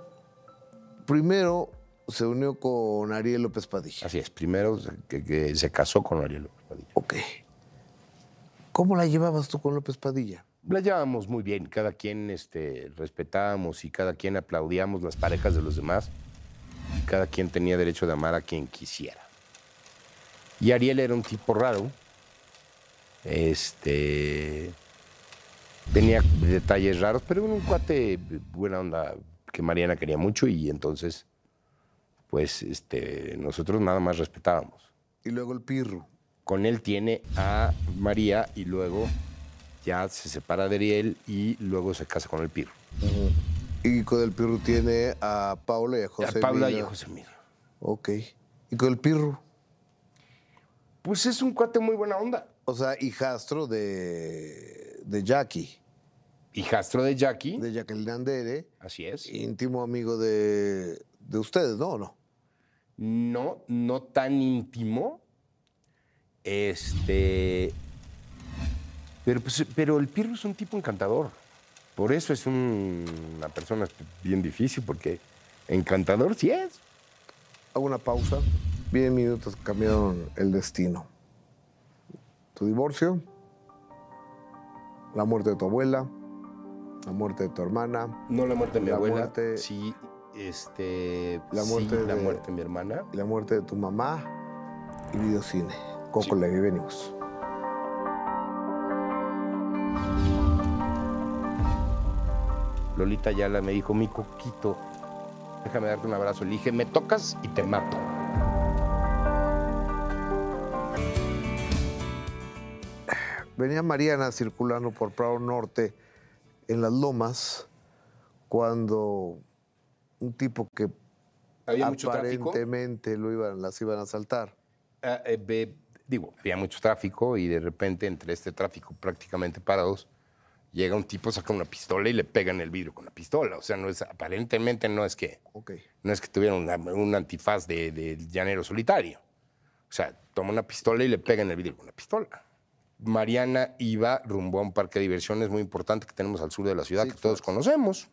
primero se unió con Ariel López Padilla. Así es, primero que, que se casó con Ariel López Padilla. Ok. ¿Cómo la llevabas tú con López Padilla? La llevábamos muy bien, cada quien este, respetábamos y cada quien aplaudíamos las parejas de los demás. Cada quien tenía derecho de amar a quien quisiera. Y Ariel era un tipo raro. Este. Tenía detalles raros, pero era un cuate buena onda que Mariana quería mucho y entonces, pues, este, nosotros nada más respetábamos. Y luego el Pirru. Con él tiene a María y luego ya se separa de Ariel y luego se casa con el Pirro. Y con el Pirru tiene a Paula y a José a Paula y a José. Ok. ¿Y con el Pirru? Pues es un cuate muy buena onda. O sea, hijastro de, de Jackie, Hijastro de Jackie. de Jacqueline Andere, Así es. íntimo amigo de, de ustedes, ¿no? ¿O no? No, no tan íntimo. Este. Pero, pues, pero el Pirro es un tipo encantador. Por eso es un- una persona bien difícil, porque encantador sí es. Hago una pausa. Vienen minutos cambiaron el destino. Tu divorcio, la muerte de tu abuela, la muerte de tu hermana, No la muerte de mi La abuela. muerte- Sí, este. La sí, muerte la de- muerte de mi hermana. la muerte de tu mamá y videocine. Coco Sí. Levi, venimos. Lolita Yala me dijo, mi coquito, déjame darte un abrazo. Le dije, me tocas y te mato. Venía Mariana circulando por Prado Norte en las lomas cuando un tipo que Había mucho aparentemente lo iban, las iban a asaltar. Ah, eh, ve- digo, había mucho tráfico y de repente entre este tráfico prácticamente parados, llega un tipo, saca una pistola y le pega en el vidrio con la pistola. O sea, no es, aparentemente no es que, Ok. no es que tuviera un antifaz de, de llanero solitario. O sea, toma una pistola y le pega en el vidrio con la pistola. Mariana iba rumbo a un parque de diversiones muy importante que tenemos al sur de la ciudad, que todos conocemos.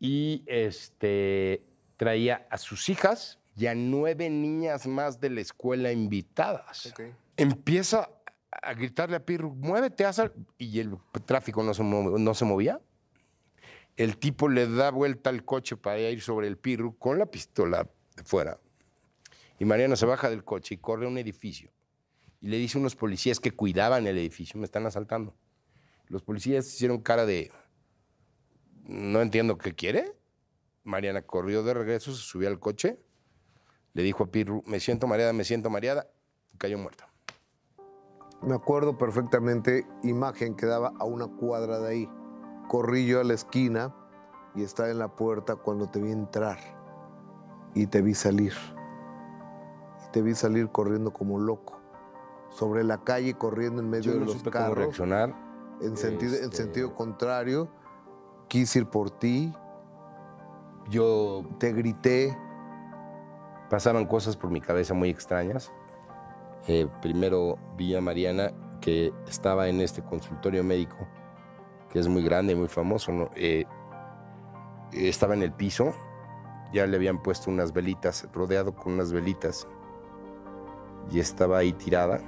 Y este, traía a sus hijas y a nueve niñas más de la escuela invitadas. Empieza a gritarle a Pirro, muévete, haz algo", Y el tráfico no se, no se movía. El tipo le da vuelta al coche para ir sobre el Pirro con la pistola de fuera. Y Mariana se baja del coche y corre a un edificio. Y le dice a unos policías que cuidaban el edificio, me están asaltando. Los policías hicieron cara de, no entiendo qué quiere. Mariana corrió de regreso, se subió al coche, le dijo a Pirru, me siento mareada, me siento mareada, y cayó muerta. Me acuerdo perfectamente, imagen que daba a una cuadra de ahí. Corrí yo a la esquina y estaba en la puerta cuando te vi entrar y te vi salir. Y te vi salir corriendo como loco. Sobre la calle, corriendo en medio Yo de no los carros. reaccionar. En sentido, en Este- sentido contrario, quise ir por ti, Yo te grité. pasaban cosas por mi cabeza muy extrañas. Eh, primero vi a Mariana que estaba en este consultorio médico, que es muy grande y muy famoso. ¿no? Eh, estaba en el piso, ya le habían puesto unas velitas, rodeado con unas velitas, y estaba ahí tirada.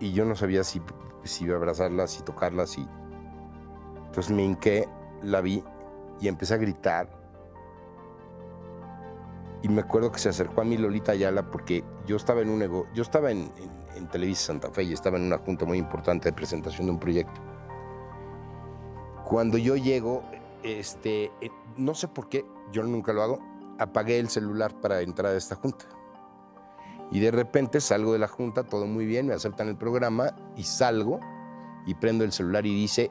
Y yo no sabía si, si abrazarla, si tocarla, si... Entonces me hinqué, la vi y empecé a gritar y me acuerdo que se acercó a mí Lolita Ayala porque yo estaba en un nego- yo estaba en Televisa Santa Fe y estaba en una junta muy importante de presentación de un proyecto. Cuando yo llego, este, eh, no sé por qué, yo nunca lo hago, apagué el celular para entrar a esta junta. Y de repente salgo de la junta, todo muy bien, me aceptan el programa y salgo y prendo el celular y dice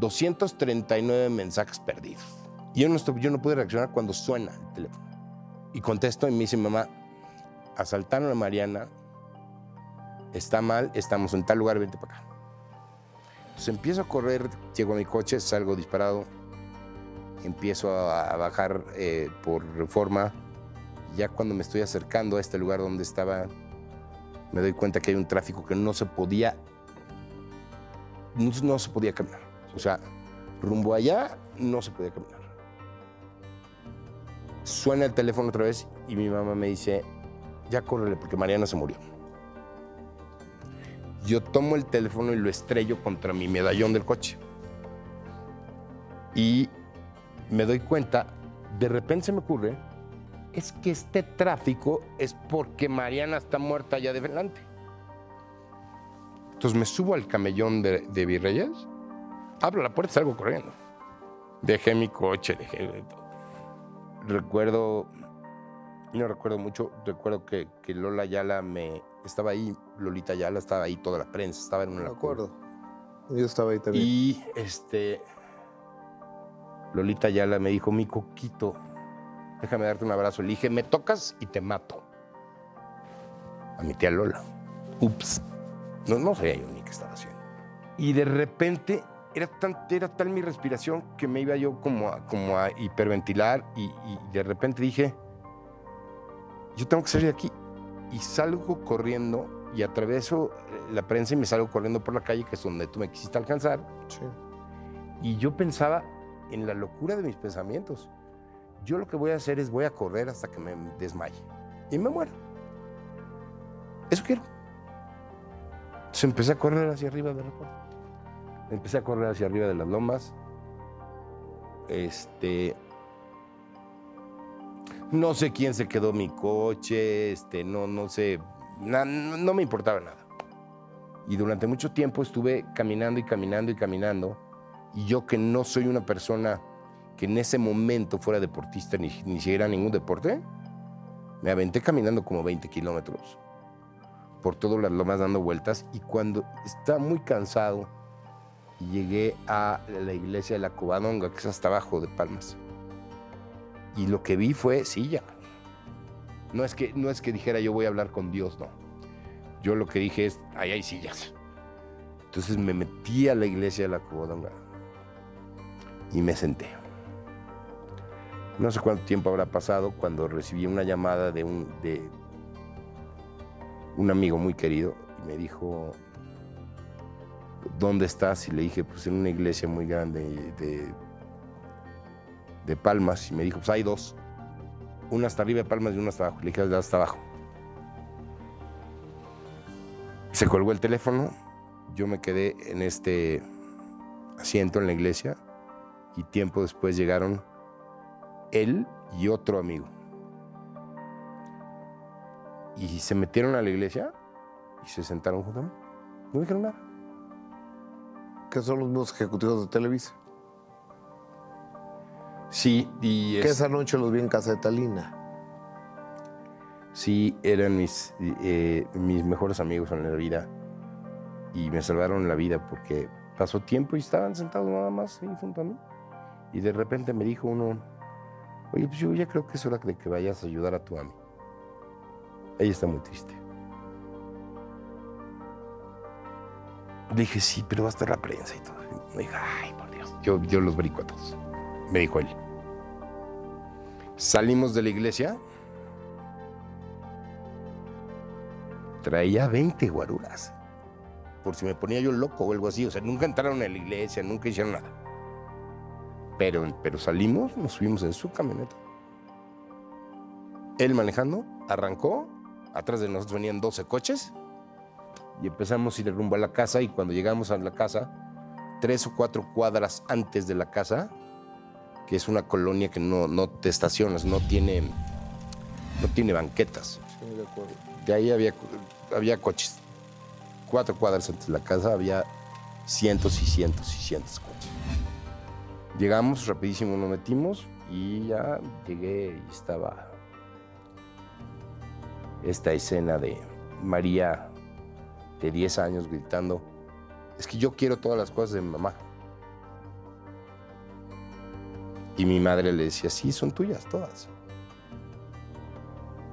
239 mensajes perdidos. Y yo no, estoy- yo no pude reaccionar cuando suena el teléfono. Y contesto y me dice, mamá, asaltaron a Mariana, está mal, estamos en tal lugar, vente para acá. Entonces empiezo a correr, llego a mi coche, salgo disparado, empiezo a, bajar eh, por reforma. Ya cuando me estoy acercando a este lugar donde estaba, me doy cuenta que hay un tráfico que no se podía, no, se podía caminar. O sea, rumbo allá no se podía caminar. Suena el teléfono otra vez y mi mamá me dice, ya córrele porque Mariana se murió. Yo tomo el teléfono y lo estrello contra mi medallón del coche. Y me doy cuenta, de repente se me ocurre, es que este tráfico es porque Mariana está muerta allá de delante. Entonces me subo al camellón de, de Virreyes, abro la puerta y salgo corriendo. Dejé mi coche, dejé de todo. Recuerdo, no recuerdo mucho, recuerdo que, que Lola Ayala me estaba ahí, Lolita Ayala estaba ahí, toda la prensa estaba en una Me acuerdo. Yo estaba ahí también. y este Lolita Ayala me dijo, mi coquito, déjame darte un abrazo. Le dije, me tocas y te mato. A mi tía Lola. Ups. No, no sabía yo ni qué estaba haciendo. Y de repente era, tan, era tal mi respiración que me iba yo como a, como a hiperventilar y, y de repente dije, yo tengo que salir de aquí. Y salgo corriendo y atraveso eh, la prensa y me salgo corriendo por la calle, que es donde tú me quisiste alcanzar. Y yo pensaba en la locura de mis pensamientos. Yo lo que voy a hacer es voy a correr hasta que me desmaye y me muera. Eso quiero. Entonces empecé a correr hacia arriba de puerta. Empecé a correr hacia arriba de las lomas. Este. No sé quién se quedó mi coche, este, no, no sé, no, no me importaba nada. Y durante mucho tiempo estuve caminando y caminando y caminando. Y yo que no soy una persona que en ese momento fuera deportista ni, ni siquiera ningún deporte, me aventé caminando como 20 kilómetros por todas las lomas dando vueltas. Y cuando estaba muy cansado, llegué a la iglesia de la Covadonga, que es hasta abajo de Palmas. Y lo que vi fue silla. No es que, no es que dijera yo voy a hablar con Dios, no. Yo lo que dije es, ahí hay sillas. Entonces me metí a la iglesia de la Covadonga y me senté. No sé cuánto tiempo habrá pasado cuando recibí una llamada de un, de un amigo muy querido y me dijo, ¿dónde estás? Y le dije, pues en una iglesia muy grande de, de Palmas. Y me dijo, pues hay dos. Una hasta arriba de Palmas y una hasta abajo. Le dije, hasta abajo. Se colgó el teléfono. Yo me quedé en este asiento en la iglesia y tiempo después llegaron él y otro amigo. Y se metieron a la iglesia y se sentaron junto a mí. No dijeron nada. que son los nuevos ejecutivos de Televisa. Sí, y Que es- esa noche los vi en casa de Talina. sí eran mis, eh, mis mejores amigos en la vida y me salvaron la vida porque pasó tiempo y estaban sentados nada más ahí junto a mí. Y de repente me dijo uno, oye, pues yo ya creo que es hora de que vayas a ayudar a tu mami. Ella está muy triste. Le dije, sí, pero va a estar la prensa y todo. Me dijo, ay, por Dios. Yo, yo los brico a todos. Me dijo él. Salimos de la iglesia. Traía 20 guaruras. Por si me ponía yo loco o algo así. O sea, nunca entraron a la iglesia, nunca hicieron nada. Pero, pero salimos, nos subimos en su camioneta. Él manejando, arrancó. Atrás de nosotros venían 12 coches. Y empezamos a ir rumbo a la casa. Y cuando llegamos a la casa, tres o cuatro cuadras antes de la casa, que es una colonia que no, no te estacionas, no tiene, no tiene banquetas. Sí, de acuerdo. De ahí había, había coches. Cuatro cuadras antes de la casa había cientos y cientos y cientos de coches. Llegamos rapidísimo, nos metimos y ya llegué y estaba esta escena de María de 10 años gritando, es que yo quiero todas las cosas de mi mamá. Y mi madre le decía, sí, son tuyas todas.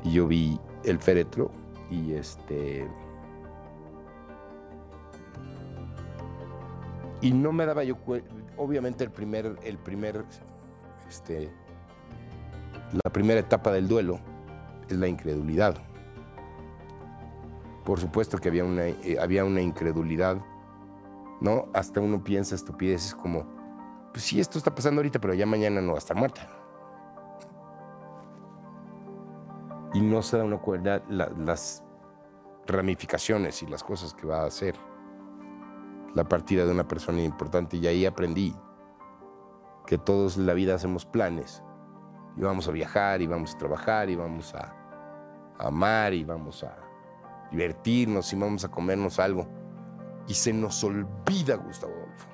Y yo vi el féretro y este... Y no me daba yo cuenta, obviamente el primer, el primer, este, la primera etapa del duelo es la incredulidad. Por supuesto que había una, eh, había una incredulidad, ¿no? Hasta uno piensa estupideces como, pues sí, esto está pasando ahorita, pero ya mañana no va a estar muerta. Y no se da uno cuenta la- las ramificaciones y las cosas que va a hacer la partida de una persona importante. Y ahí aprendí que todos en la vida hacemos planes. Y vamos a viajar, y vamos a trabajar, y vamos a, amar, y vamos a divertirnos, y vamos a comernos algo. Y se nos olvida, Gustavo Adolfo,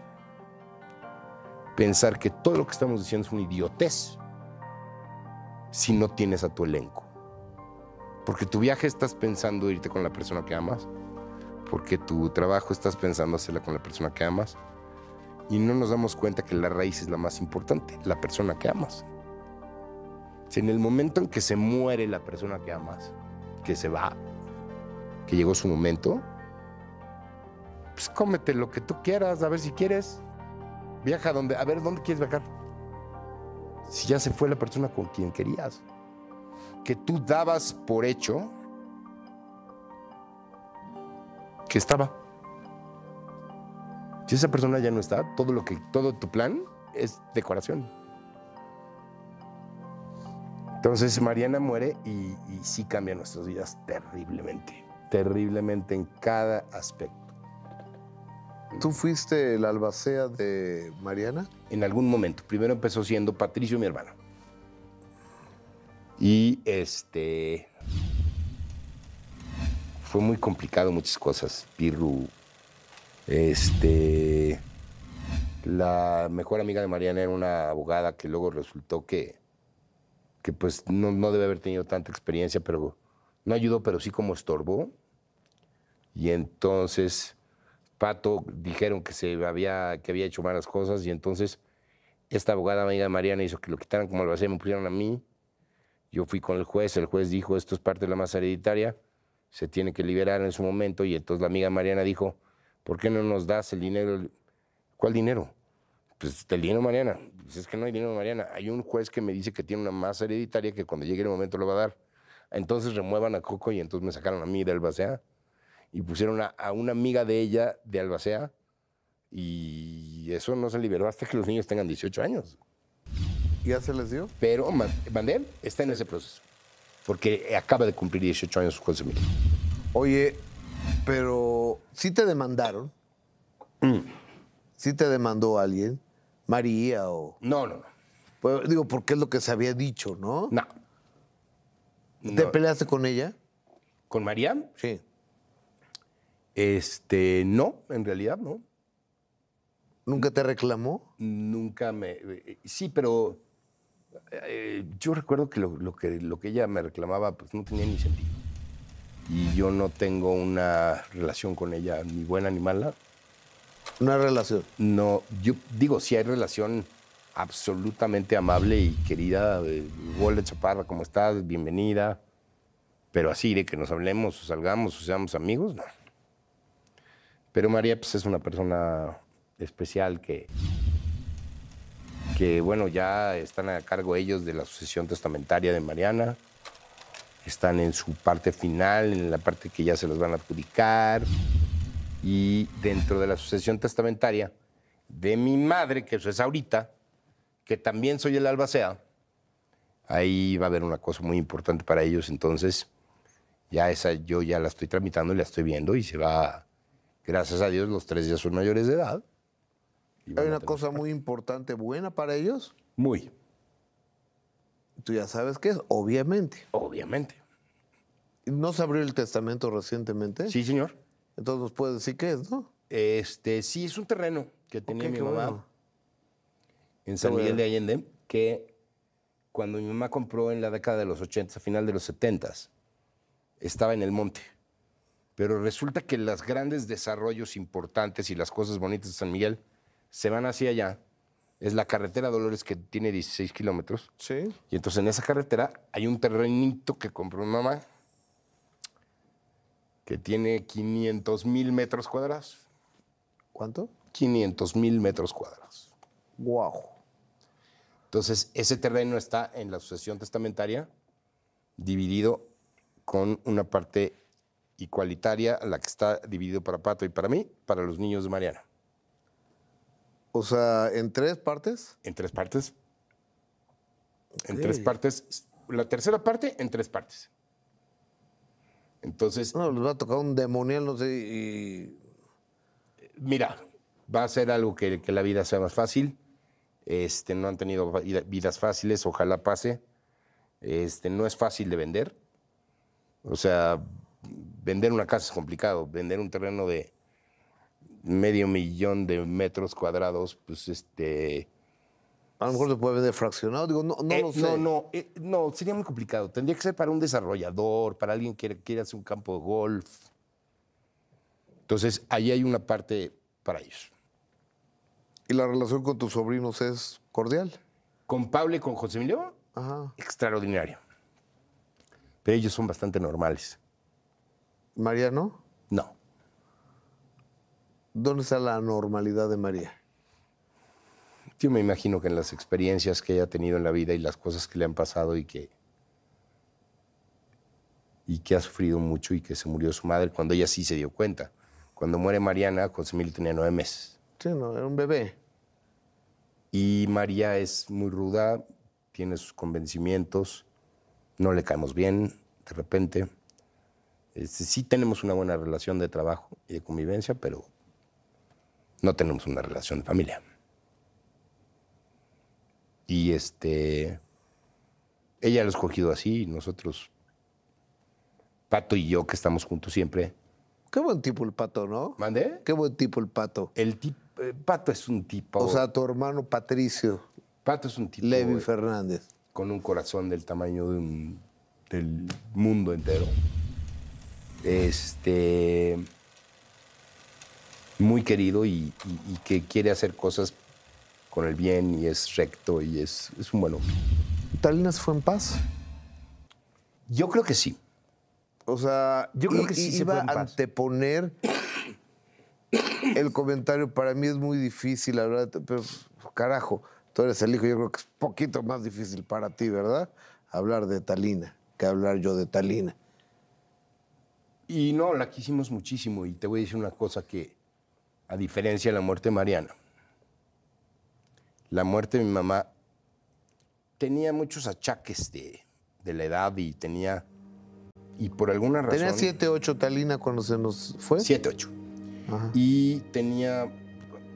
pensar que todo lo que estamos diciendo es una idiotez si no tienes a tu elenco. Porque tu viaje estás pensando irte con la persona que amas, porque tu trabajo estás pensando hacerla con la persona que amas, y no nos damos cuenta que la raíz es la más importante, la persona que amas. Si en el momento en que se muere la persona que amas, que se va, que llegó su momento, pues cómete lo que tú quieras, a ver si quieres. Viaja donde, a ver dónde quieres viajar. Si ya se fue la persona con quien querías, que tú dabas por hecho que estaba. Si esa persona ya no está, todo lo que, todo tu plan es decoración. Entonces Mariana muere y, y sí cambia nuestras vidas terriblemente, terriblemente en cada aspecto. ¿Tú fuiste el albacea de Mariana? En algún momento, primero empezó siendo Patricio, mi hermano. Y este fue muy complicado muchas cosas. Pirru, este, la mejor amiga de Mariana era una abogada que luego resultó que, que pues no, no debe haber tenido tanta experiencia, pero no ayudó, pero sí como estorbó. Y entonces Pato dijeron que se había, que había hecho malas cosas y entonces esta abogada amiga de Mariana hizo que lo quitaran como albacea, me pusieron a mí. Yo fui con el juez, el juez dijo, esto es parte de la masa hereditaria, se tiene que liberar en su momento y entonces la amiga Mariana dijo, ¿por qué no nos das el dinero? ¿Cuál dinero? Pues el dinero Mariana. Pues es que no hay dinero Mariana. Hay un juez que me dice que tiene una masa hereditaria que cuando llegue el momento lo va a dar. Entonces remuevan a Coco y entonces me sacaron a mí de Albacea y pusieron a, a una amiga de ella de Albacea y eso no se liberó hasta que los niños tengan 18 años. ¿Ya se les dio? Pero Ma- Mandel está en ese proceso porque acaba de cumplir 18 años José Emilio. Oye, pero sí te demandaron. Sí te demandó alguien, María o... No, no, no. Pues, digo, porque es lo que se había dicho, ¿no? No. ¿Te No. peleaste con ella? ¿Con María? Sí. Este, no, en realidad no. ¿Nunca te reclamó? Nunca me... eh, Sí, pero eh, yo recuerdo que lo, lo que lo que ella me reclamaba pues no tenía ni sentido. Y yo no tengo una relación con ella, ni buena ni mala. Una relación. No, yo digo, sí hay relación absolutamente amable y querida. Eh, Hola, Chaparra, ¿cómo estás? Bienvenida. Pero así de que nos hablemos o salgamos o seamos amigos, no. Pero María pues, es una persona especial que, que, bueno, ya están a cargo ellos de la sucesión testamentaria de Mariana. Están en su parte final, en la parte que ya se los van a adjudicar. Y dentro de la sucesión testamentaria de mi madre, que eso es ahorita, que también soy el albacea, ahí va a haber una cosa muy importante para ellos. Entonces, ya esa yo ya la estoy tramitando y la estoy viendo y se va, gracias a Dios, los tres ya son mayores de edad. Hay una cosa muy importante, buena para ellos. Muy, Tú ya sabes qué es, obviamente. obviamente. ¿No se abrió el testamento recientemente? Sí, señor. Entonces nos puedes decir qué es, ¿no? Este, sí, es un terreno que tenía mi mamá bueno. en San. Miguel de Allende, que cuando mi mamá compró en la década de los 80, a final de los 70, estaba en el monte. Pero resulta que los grandes desarrollos importantes y las cosas bonitas de San Miguel se van hacia allá. Es la carretera Dolores que tiene 16 kilómetros. Sí. Y entonces en esa carretera hay un terrenito que compró mi mamá que tiene 500 mil metros cuadrados. ¿Cuánto? 500 mil metros cuadrados. Wow. Entonces, ese terreno está en la sucesión testamentaria, dividido con una parte igualitaria, la que está dividido para Pato y para mí, para los niños de Mariana. O sea, en tres partes. En tres partes. En tres partes. La tercera parte, en tres partes. Entonces, No, les va a tocar un demonial, no sé, y mira, va a ser algo que, que la vida sea más fácil. Este, no han tenido vida- vidas fáciles, ojalá pase. Este, no es fácil de vender. O sea, vender una casa es complicado. Vender un terreno de medio millón de metros cuadrados, pues este. a lo mejor se puede vender fraccionado. Digo, no, no eh, lo sé. No, no, eh, no, sería muy complicado. Tendría que ser para un desarrollador, para alguien que quiera hacer un campo de golf. Entonces, ahí hay una parte para ellos. ¿Y la relación con tus sobrinos es cordial? Con Pablo y con José Emilio, Ajá. extraordinario. Pero ellos son bastante normales. ¿Mariano? No. ¿Dónde está la normalidad de María? Yo me imagino que en las experiencias que ella ha tenido en la vida y las cosas que le han pasado y que y que ha sufrido mucho y que se murió su madre cuando ella sí se dio cuenta. Cuando muere Mariana, José Emilio tenía nueve meses. Sí, no, era un bebé. Y María es muy ruda, tiene sus convencimientos, no le caemos bien de repente. Este, sí tenemos una buena relación de trabajo y de convivencia, pero no tenemos una relación de familia. Y este, ella lo ha escogido así, y nosotros, Pato y yo, que estamos juntos siempre. Qué buen tipo el pato, ¿no? ¿Mande? Qué buen tipo el pato. El tipo, Pato es un tipo. O sea, tu hermano Patricio, Pato es un tipo. Levi eh, Fernández. con un corazón del tamaño de un- del mundo entero. Este. Muy querido y, y- y que quiere hacer cosas con el bien y es recto y es, es un buen hombre. ¿Talina se fue en paz? Yo creo que sí. O sea, Yo creo que sí iba a anteponer el comentario. Para mí es muy difícil hablar, de- pero carajo, tú eres el hijo, yo creo que es poquito más difícil para ti, ¿verdad? Hablar de Talina que hablar yo de Talina. Y no, la quisimos muchísimo. Y te voy a decir una cosa que, a diferencia de la muerte de Mariana, la muerte de mi mamá tenía muchos achaques de, de la edad y tenía. Y por alguna razón. Tenía 7, 8 Talina cuando se nos fue. 7, 8. Ajá. Y tenía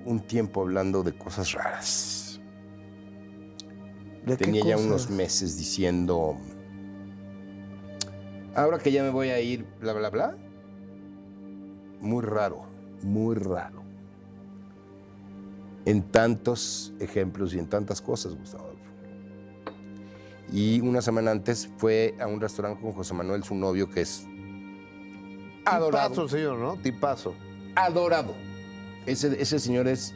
un tiempo hablando de cosas raras. ¿De qué Tenía ya cosas? unos meses diciendo. Ahora que ya me voy a ir, bla, bla, bla. Muy raro, muy raro. En tantos ejemplos y en tantas cosas, Gustavo Adolfo. Y una semana antes fue a un restaurante con José Manuel, su novio, que es adorado. Tipazo, señor, ¿no? Tipazo. adorado. Ese, ese señor es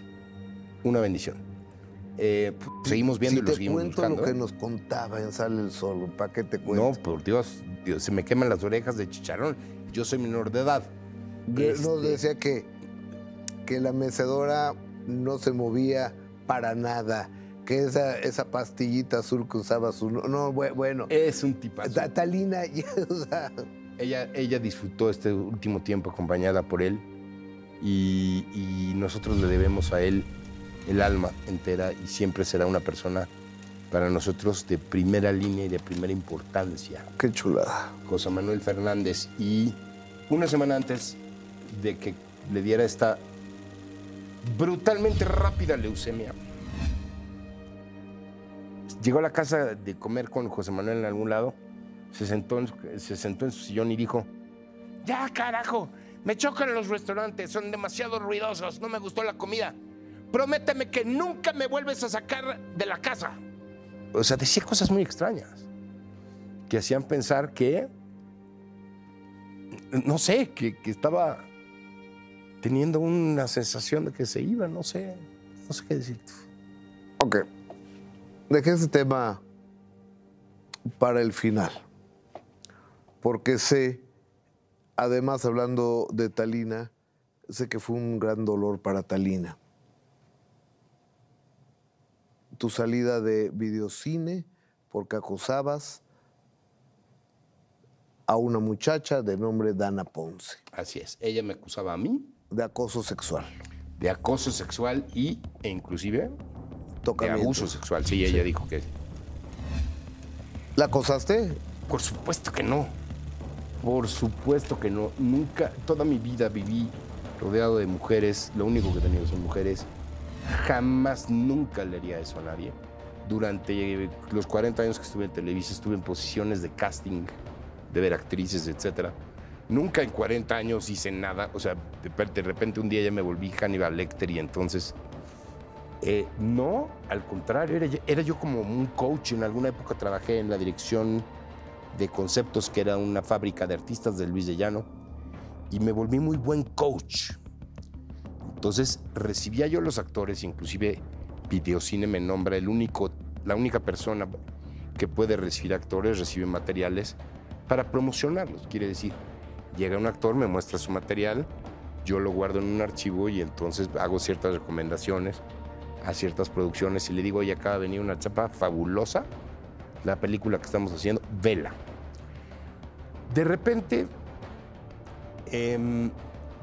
una bendición. Eh, seguimos viendo si y lo te seguimos cuento buscando. lo que nos contaba en Sale el Sol, ¿para qué te cuento? No, por Dios, Dios, se me queman las orejas de chicharrón. Yo soy menor de edad. Nos Este, decía que, que la mecedora no se movía para nada, que esa, esa pastillita azul que usaba su... No, no, bue- bueno, Es un tipazo. Ta- Talina, ya, o sea, Ella, ella disfrutó este último tiempo acompañada por él y, y nosotros le debemos a él el alma entera y siempre será una persona para nosotros de primera línea y de primera importancia. qué chulada. José Manuel Fernández y una semana antes de que le diera esta brutalmente rápida leucemia, llegó a la casa de comer con José Manuel en algún lado, se sentó en, se sentó en su sillón y dijo, ya carajo, me chocan los restaurantes, son demasiado ruidosos, no me gustó la comida, prométeme que nunca me vuelves a sacar de la casa. O sea, decía cosas muy extrañas que hacían pensar que, no sé, que, que estaba teniendo una sensación de que se iba, no sé, no sé qué decir. Ok, dejé ese tema para el final, porque sé, además hablando de Talina, sé que fue un gran dolor para Talina. Tu salida de videocine porque acosabas a una muchacha de nombre Dana Ponce, Así es, ella me acusaba a mí de acoso sexual. de acoso sexual y, e inclusive de abuso sexual. Sí, ella dijo que, ¿La acosaste? por supuesto que no, por supuesto que no. Nunca, toda mi vida viví rodeado de mujeres, lo único que he tenido son mujeres. Jamás, nunca le haría eso a nadie. Durante los 40 años que estuve en Televisa, estuve en posiciones de casting, de ver actrices, etc. Nunca en 40 años hice nada. O sea, de, repente un día ya me volví Hannibal Lecter y entonces... eh, no, al contrario, era, yo- como un coach. En alguna época trabajé en la dirección de conceptos, que era una fábrica de artistas de Luis de Llano, y me volví muy buen coach. Entonces recibía yo los actores, inclusive Videocine me nombra el único, la única persona que puede recibir actores, recibe materiales para promocionarlos. Quiere decir, llega un actor, me muestra su material, yo lo guardo en un archivo y entonces hago ciertas recomendaciones a ciertas producciones y le digo, oye, acaba de venir una chapa fabulosa, la película que estamos haciendo, vela. De repente, eh,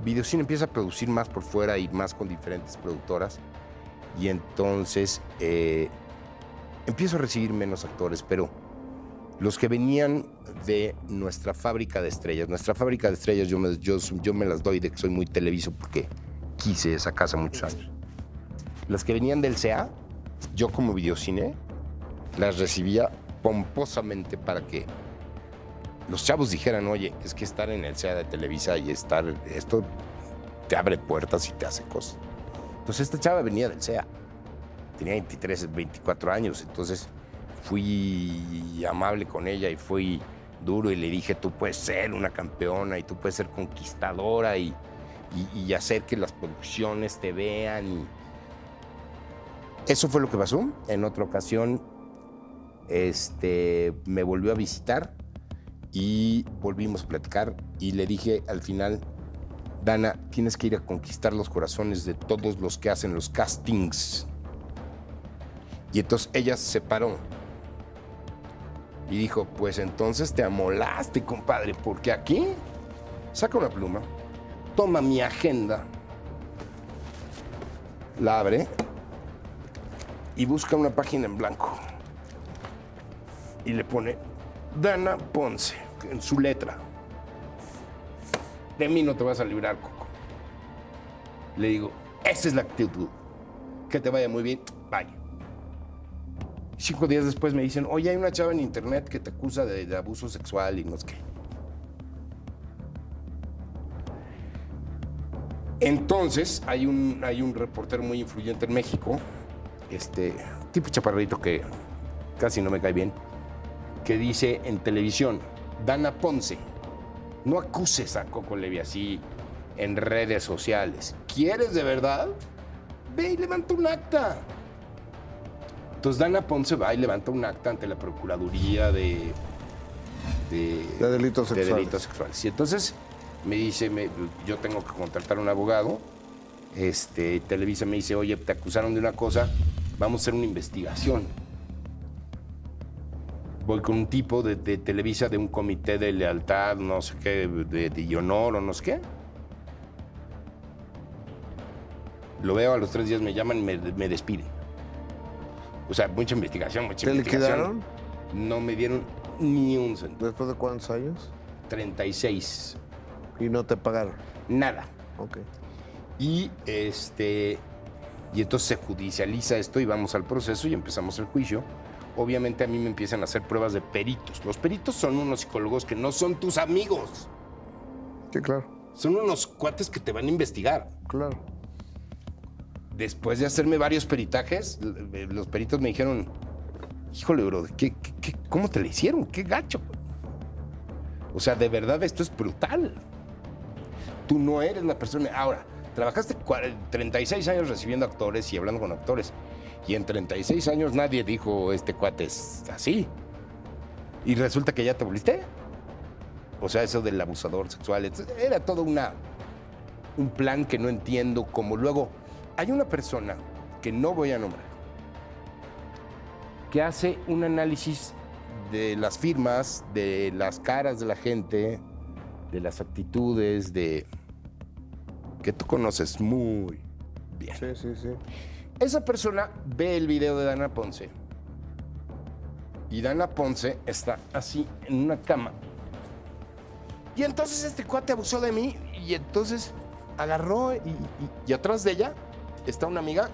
Videocine empieza a producir más por fuera y más con diferentes productoras. Y entonces eh, empiezo a recibir menos actores, pero los que venían de nuestra fábrica de estrellas, nuestra fábrica de estrellas yo me, yo, yo me las doy de que soy muy televiso porque quise esa casa muchos años. Las que venían del CA, yo como videocine, las recibía pomposamente para que los chavos dijeran, oye, es que estar en el CEA de Televisa y estar, esto te abre puertas y te hace cosas. Entonces esta chava venía del CEA, tenía 23, 24 años, entonces fui amable con ella y fui duro y le dije, tú puedes ser una campeona y tú puedes ser conquistadora y, y, hacer que las producciones te vean. Y... Eso fue lo que pasó. En otra ocasión este, me volvió a visitar y volvimos a platicar y le dije al final, Dana, tienes que ir a conquistar los corazones de todos los que hacen los castings. Y entonces ella se paró y dijo, pues entonces te amolaste, compadre, porque aquí saca una pluma, toma mi agenda, la abre y busca una página en blanco y le pone Dana Ponce en su letra. De mí no te vas a librar, Coco. Le digo, esa es la actitud. Que te vaya muy bien, vaya. Cinco días después me dicen, oye, hay una chava en internet que te acusa de, abuso sexual y no sé qué. Entonces, hay un, hay un reportero muy influyente en México, este tipo chaparrito que casi no me cae bien, que dice en televisión, Dana Ponce, no acuses a Coco Levi así en redes sociales. ¿Quieres de verdad? Ve y levanta un acta. Entonces Dana Ponce va y levanta un acta ante la Procuraduría de... De, De delitos de sexuales. delitos sexuales. Y entonces me dice, me- yo tengo que contratar a un abogado. Este, Televisa me dice, oye, te acusaron de una cosa, vamos a hacer una investigación voy con un tipo de, de Televisa de un comité de lealtad, no sé qué, de, de honor o no sé qué. Lo veo, a los tres días me llaman y me, me despiden. O sea, mucha investigación, mucha ¿Te investigación. liquidaron? No me dieron ni un centavo. ¿Después de cuántos años? 36. Y no te pagaron. Nada. Ok. Y este. Y entonces se judicializa esto y vamos al proceso y empezamos el juicio. Obviamente a mí me empiezan a hacer pruebas de peritos. Los peritos son unos psicólogos que no son tus amigos. Sí, claro. Son unos cuates que te van a investigar. Claro. Después de hacerme varios peritajes, l- los peritos me dijeron, híjole, bro, ¿qué, qué- qué- cómo te le hicieron? ¿Qué gacho? O sea, de verdad esto es brutal. Tú no eres la persona. Ahora, trabajaste cua- 36 años recibiendo actores y hablando con actores. Y en 36 años nadie dijo, este cuate es así. Y resulta que ya te volviste. O sea, eso del abusador sexual, era todo una, un plan que no entiendo. Como luego, hay una persona que no voy a nombrar, que hace un análisis de las firmas, de las caras de la gente, de las actitudes, de que tú conoces muy bien. Sí, sí, sí. Esa persona ve el video de Dana Ponce y Dana Ponce está así en una cama. Y entonces este cuate abusó de mí y entonces agarró y, y- y atrás de ella está una amiga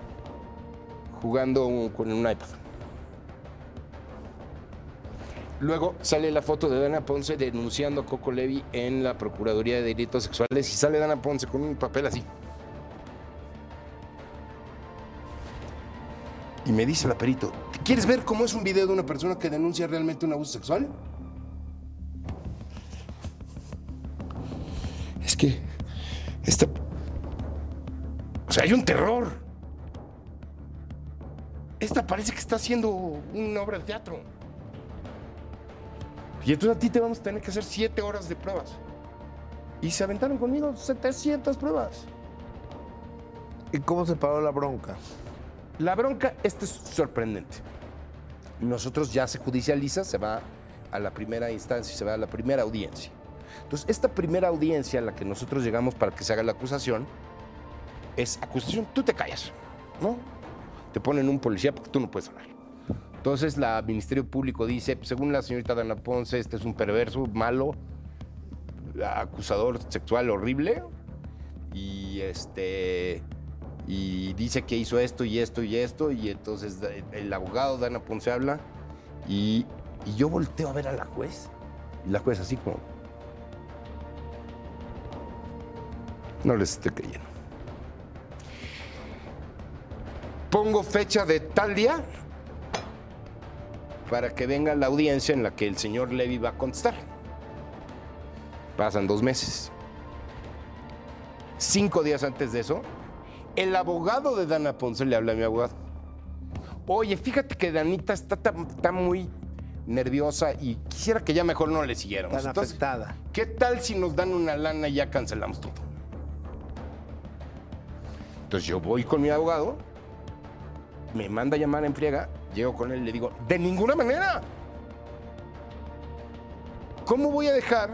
jugando con un iPad. Luego sale la foto de Dana Ponce denunciando a Coco Levi en la Procuraduría de Delitos Sexuales y sale Dana Ponce con un papel así. Y me dice la perito, ¿quieres ver cómo es un video de una persona que denuncia realmente un abuso sexual? Sea, hay un terror. Esta parece que está haciendo una obra de teatro. Y entonces a ti te vamos a tener que hacer siete horas de pruebas. Y se aventaron conmigo 700 pruebas. ¿Y cómo se paró la bronca? La bronca, esto es sorprendente. Nosotros ya se judicializa, se va a la primera instancia, se va a la primera audiencia. Entonces, esta primera audiencia a la que nosotros llegamos para que se haga la acusación es acusación, tú te callas, ¿no? Te ponen un policía porque tú no puedes hablar. Entonces, la Ministerio Público dice, según la señorita Dana Ponce, este es un perverso, malo, acusador sexual horrible y este y dice que hizo esto y esto y esto y entonces el abogado Dana Ponce habla y, y yo volteo a ver a la juez y la juez así como no les estoy creyendo pongo fecha de tal día para que venga la audiencia en la que el señor Levy va a contestar Pasan dos meses. Cinco días antes de eso, el abogado de Dana Ponce le habla a mi abogado. Oye, fíjate que Danita está, tan- muy nerviosa y quisiera que ya mejor no le siguiéramos. Tan Entonces, afectada. ¿Qué tal si nos dan una lana y ya cancelamos todo? Entonces yo voy con mi abogado, me manda a llamar en friega, llego con él y le digo, de ninguna manera. ¿Cómo voy a dejar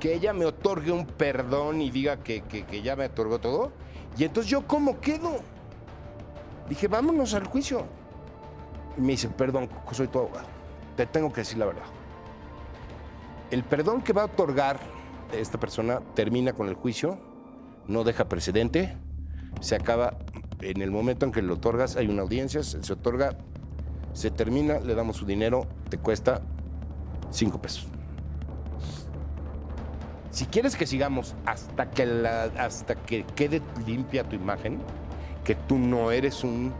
que ella me otorgue un perdón y diga que, que- ya me otorgó todo? Y entonces yo, ¿cómo quedo? Dije, vámonos al juicio. Y me dice, perdón, soy tu abogado. Te tengo que decir la verdad. El perdón que va a otorgar esta persona termina con el juicio, no deja precedente, se acaba en el momento en que lo otorgas, hay una audiencia, se, otorga, se termina, le damos su dinero, te cuesta cinco pesos. Si quieres que sigamos hasta que, hasta que quede limpia tu imagen, que tú no eres un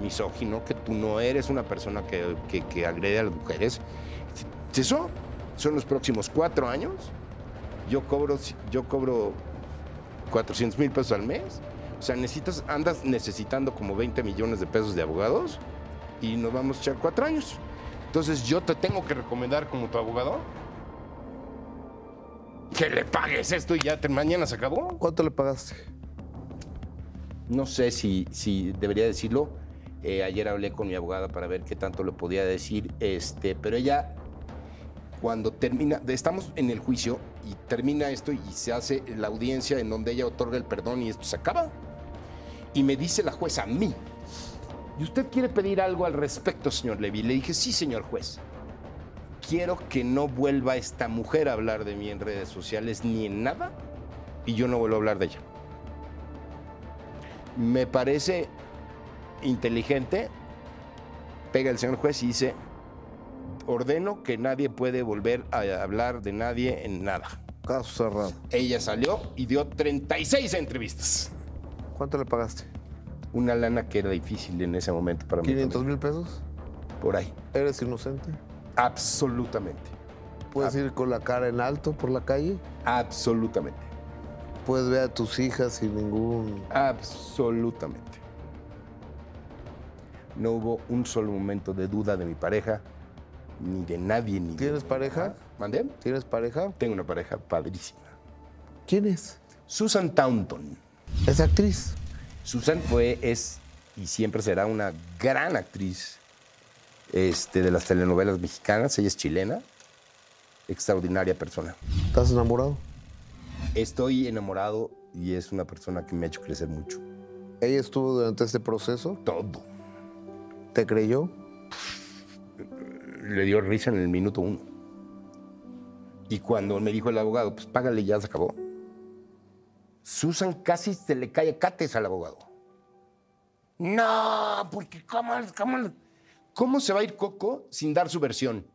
misógino, que tú no eres una persona que, que- que agrede a las mujeres, eso son los próximos cuatro años, yo cobro, yo cobro 400 mil pesos al mes. O sea, necesitas, andas necesitando como 20 millones de pesos de abogados y nos vamos a echar cuatro años. Entonces yo te tengo que recomendar como tu abogado que le pagues esto y ya te- mañana se acabó. ¿Cuánto le pagaste? No sé si, si debería decirlo. Eh, ayer hablé con mi abogada para ver qué tanto le podía decir, este, pero ella, cuando termina, estamos en el juicio y termina esto y se hace la audiencia en donde ella otorga el perdón y esto se acaba. Y me dice la jueza a mí, ¿y usted quiere pedir algo al respecto, señor Levy? Le dije, sí, señor juez. Quiero que no vuelva esta mujer a hablar de mí en redes sociales ni en nada y yo no vuelvo a hablar de ella me parece inteligente, pega el señor juez y dice, ordeno que nadie puede volver a hablar de nadie en nada. Caso cerrado. Ella salió y dio 36 entrevistas. ¿Cuánto le pagaste? Una lana que era difícil en ese momento para mí. ¿500 también. mil pesos? Por ahí. ¿Eres inocente? Absolutamente. ¿Puedes ir con la cara en alto por la calle? Absolutamente. ¿Puedes ver a tus hijas sin ningún... Absolutamente. No hubo un solo momento de duda de mi pareja, ni de nadie, ni de- ¿Tienes pareja? ¿Mandé? ¿Tienes pareja? Tengo una pareja padrísima. ¿Quién es? Susan Taunton. Es actriz. Susan fue, es y siempre será una gran actriz este, de las telenovelas mexicanas. Ella es chilena. Extraordinaria persona. ¿Estás enamorado? Estoy enamorado y es una persona que me ha hecho crecer mucho. ¿Ella estuvo durante este proceso? Todo. ¿Te creyó? Le dio risa en el minuto uno. Y cuando me dijo el abogado, pues págale, ya se acabó. Susan casi se le cae cates al abogado. No, porque ¿cómo, cómo, cómo se va a ir Coco sin dar su versión?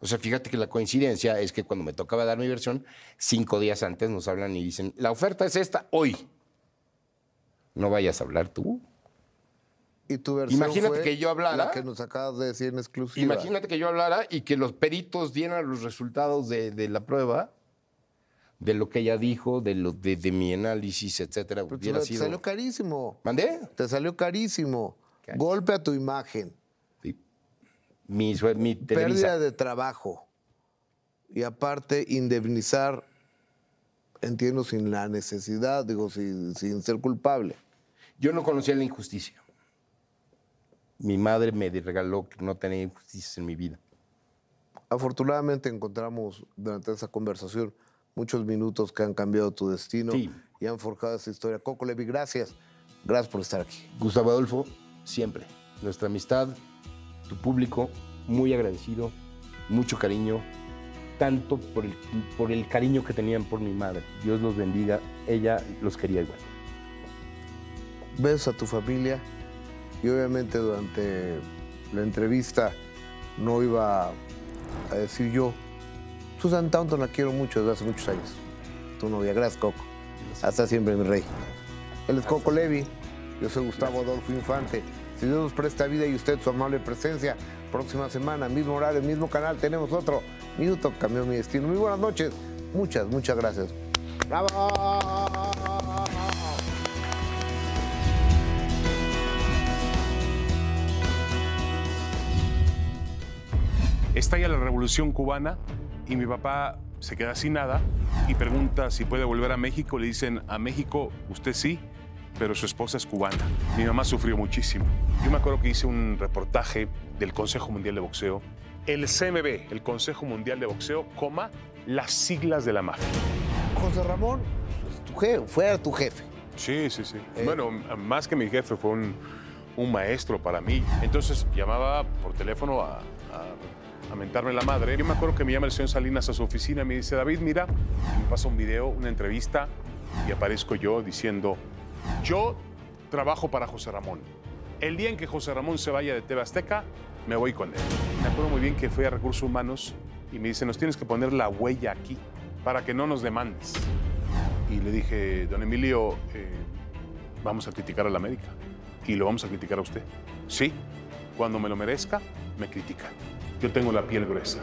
O sea, fíjate que la coincidencia es que cuando me tocaba dar mi versión, cinco días antes nos hablan y dicen, la oferta es esta hoy. No vayas a hablar tú. ¿Y tu versión Imagínate fue que yo hablara. La que nos acabas de decir en exclusiva. Imagínate que yo hablara y que los peritos dieran los resultados de, de la prueba, de lo que ella dijo, de, lo, de, de mi análisis, etcétera. Pero te sido... salió carísimo. ¿Mandé? Te salió carísimo. Carísimo. Golpe a tu imagen. Sí. Mi, mi. Pérdida de trabajo. y aparte indemnizar, entiendo, sin la necesidad, digo, sin, sin ser culpable. Yo no conocía la injusticia. Mi madre me regaló que no tenía injusticias en mi vida. Afortunadamente encontramos durante esa conversación muchos minutos que han cambiado tu destino Sí. y han forjado esa historia. Coco Levi, gracias. Gracias por estar aquí. Gustavo Adolfo, siempre. Nuestra amistad, tu público, muy agradecido, mucho cariño, tanto por el, por el cariño que tenían por mi madre. Dios los bendiga, ella los quería igual. Besos a tu familia y obviamente durante la entrevista no iba a decir yo, Susan Taunton la quiero mucho desde hace muchos años. Tu novia, gracias Coco. Hasta siempre, mi rey. Él es Coco Levi, yo soy Gustavo Adolfo Infante. Si Dios nos presta vida y usted su amable presencia, próxima semana, mismo horario, mismo canal, tenemos otro Minuto que Cambió Mi Destino. Muy buenas noches, muchas, muchas gracias. ¡Bravo! Estalla la revolución cubana y mi papá se queda sin nada y pregunta si puede volver a México. Le dicen, a México usted sí, pero su esposa es cubana. Mi mamá sufrió muchísimo. Yo me acuerdo que hice un reportaje del Consejo Mundial de Boxeo. El CMB, el Consejo Mundial de Boxeo, coma, las siglas de la mafia. José Ramón, tu jefe, fuera tu jefe. Sí, sí, sí. Eh. Bueno, más que mi jefe, fue un, un maestro para mí. Entonces llamaba por teléfono a, a, a mentarme la madre. Yo me acuerdo que me llama el señor Salinas a su oficina y me dice, David, mira, me pasa un video, una entrevista, y aparezco yo diciendo, yo trabajo para José Ramón. El día en que José Ramón se vaya de TV Azteca, me voy con él. Me acuerdo muy bien que fui a Recursos Humanos y me dice, nos tienes que poner la huella aquí para que no nos demandes. Y le dije, don Emilio, eh, vamos a criticar a la América y lo vamos a criticar a usted. Sí, cuando me lo merezca, me critican. Yo tengo la piel gruesa.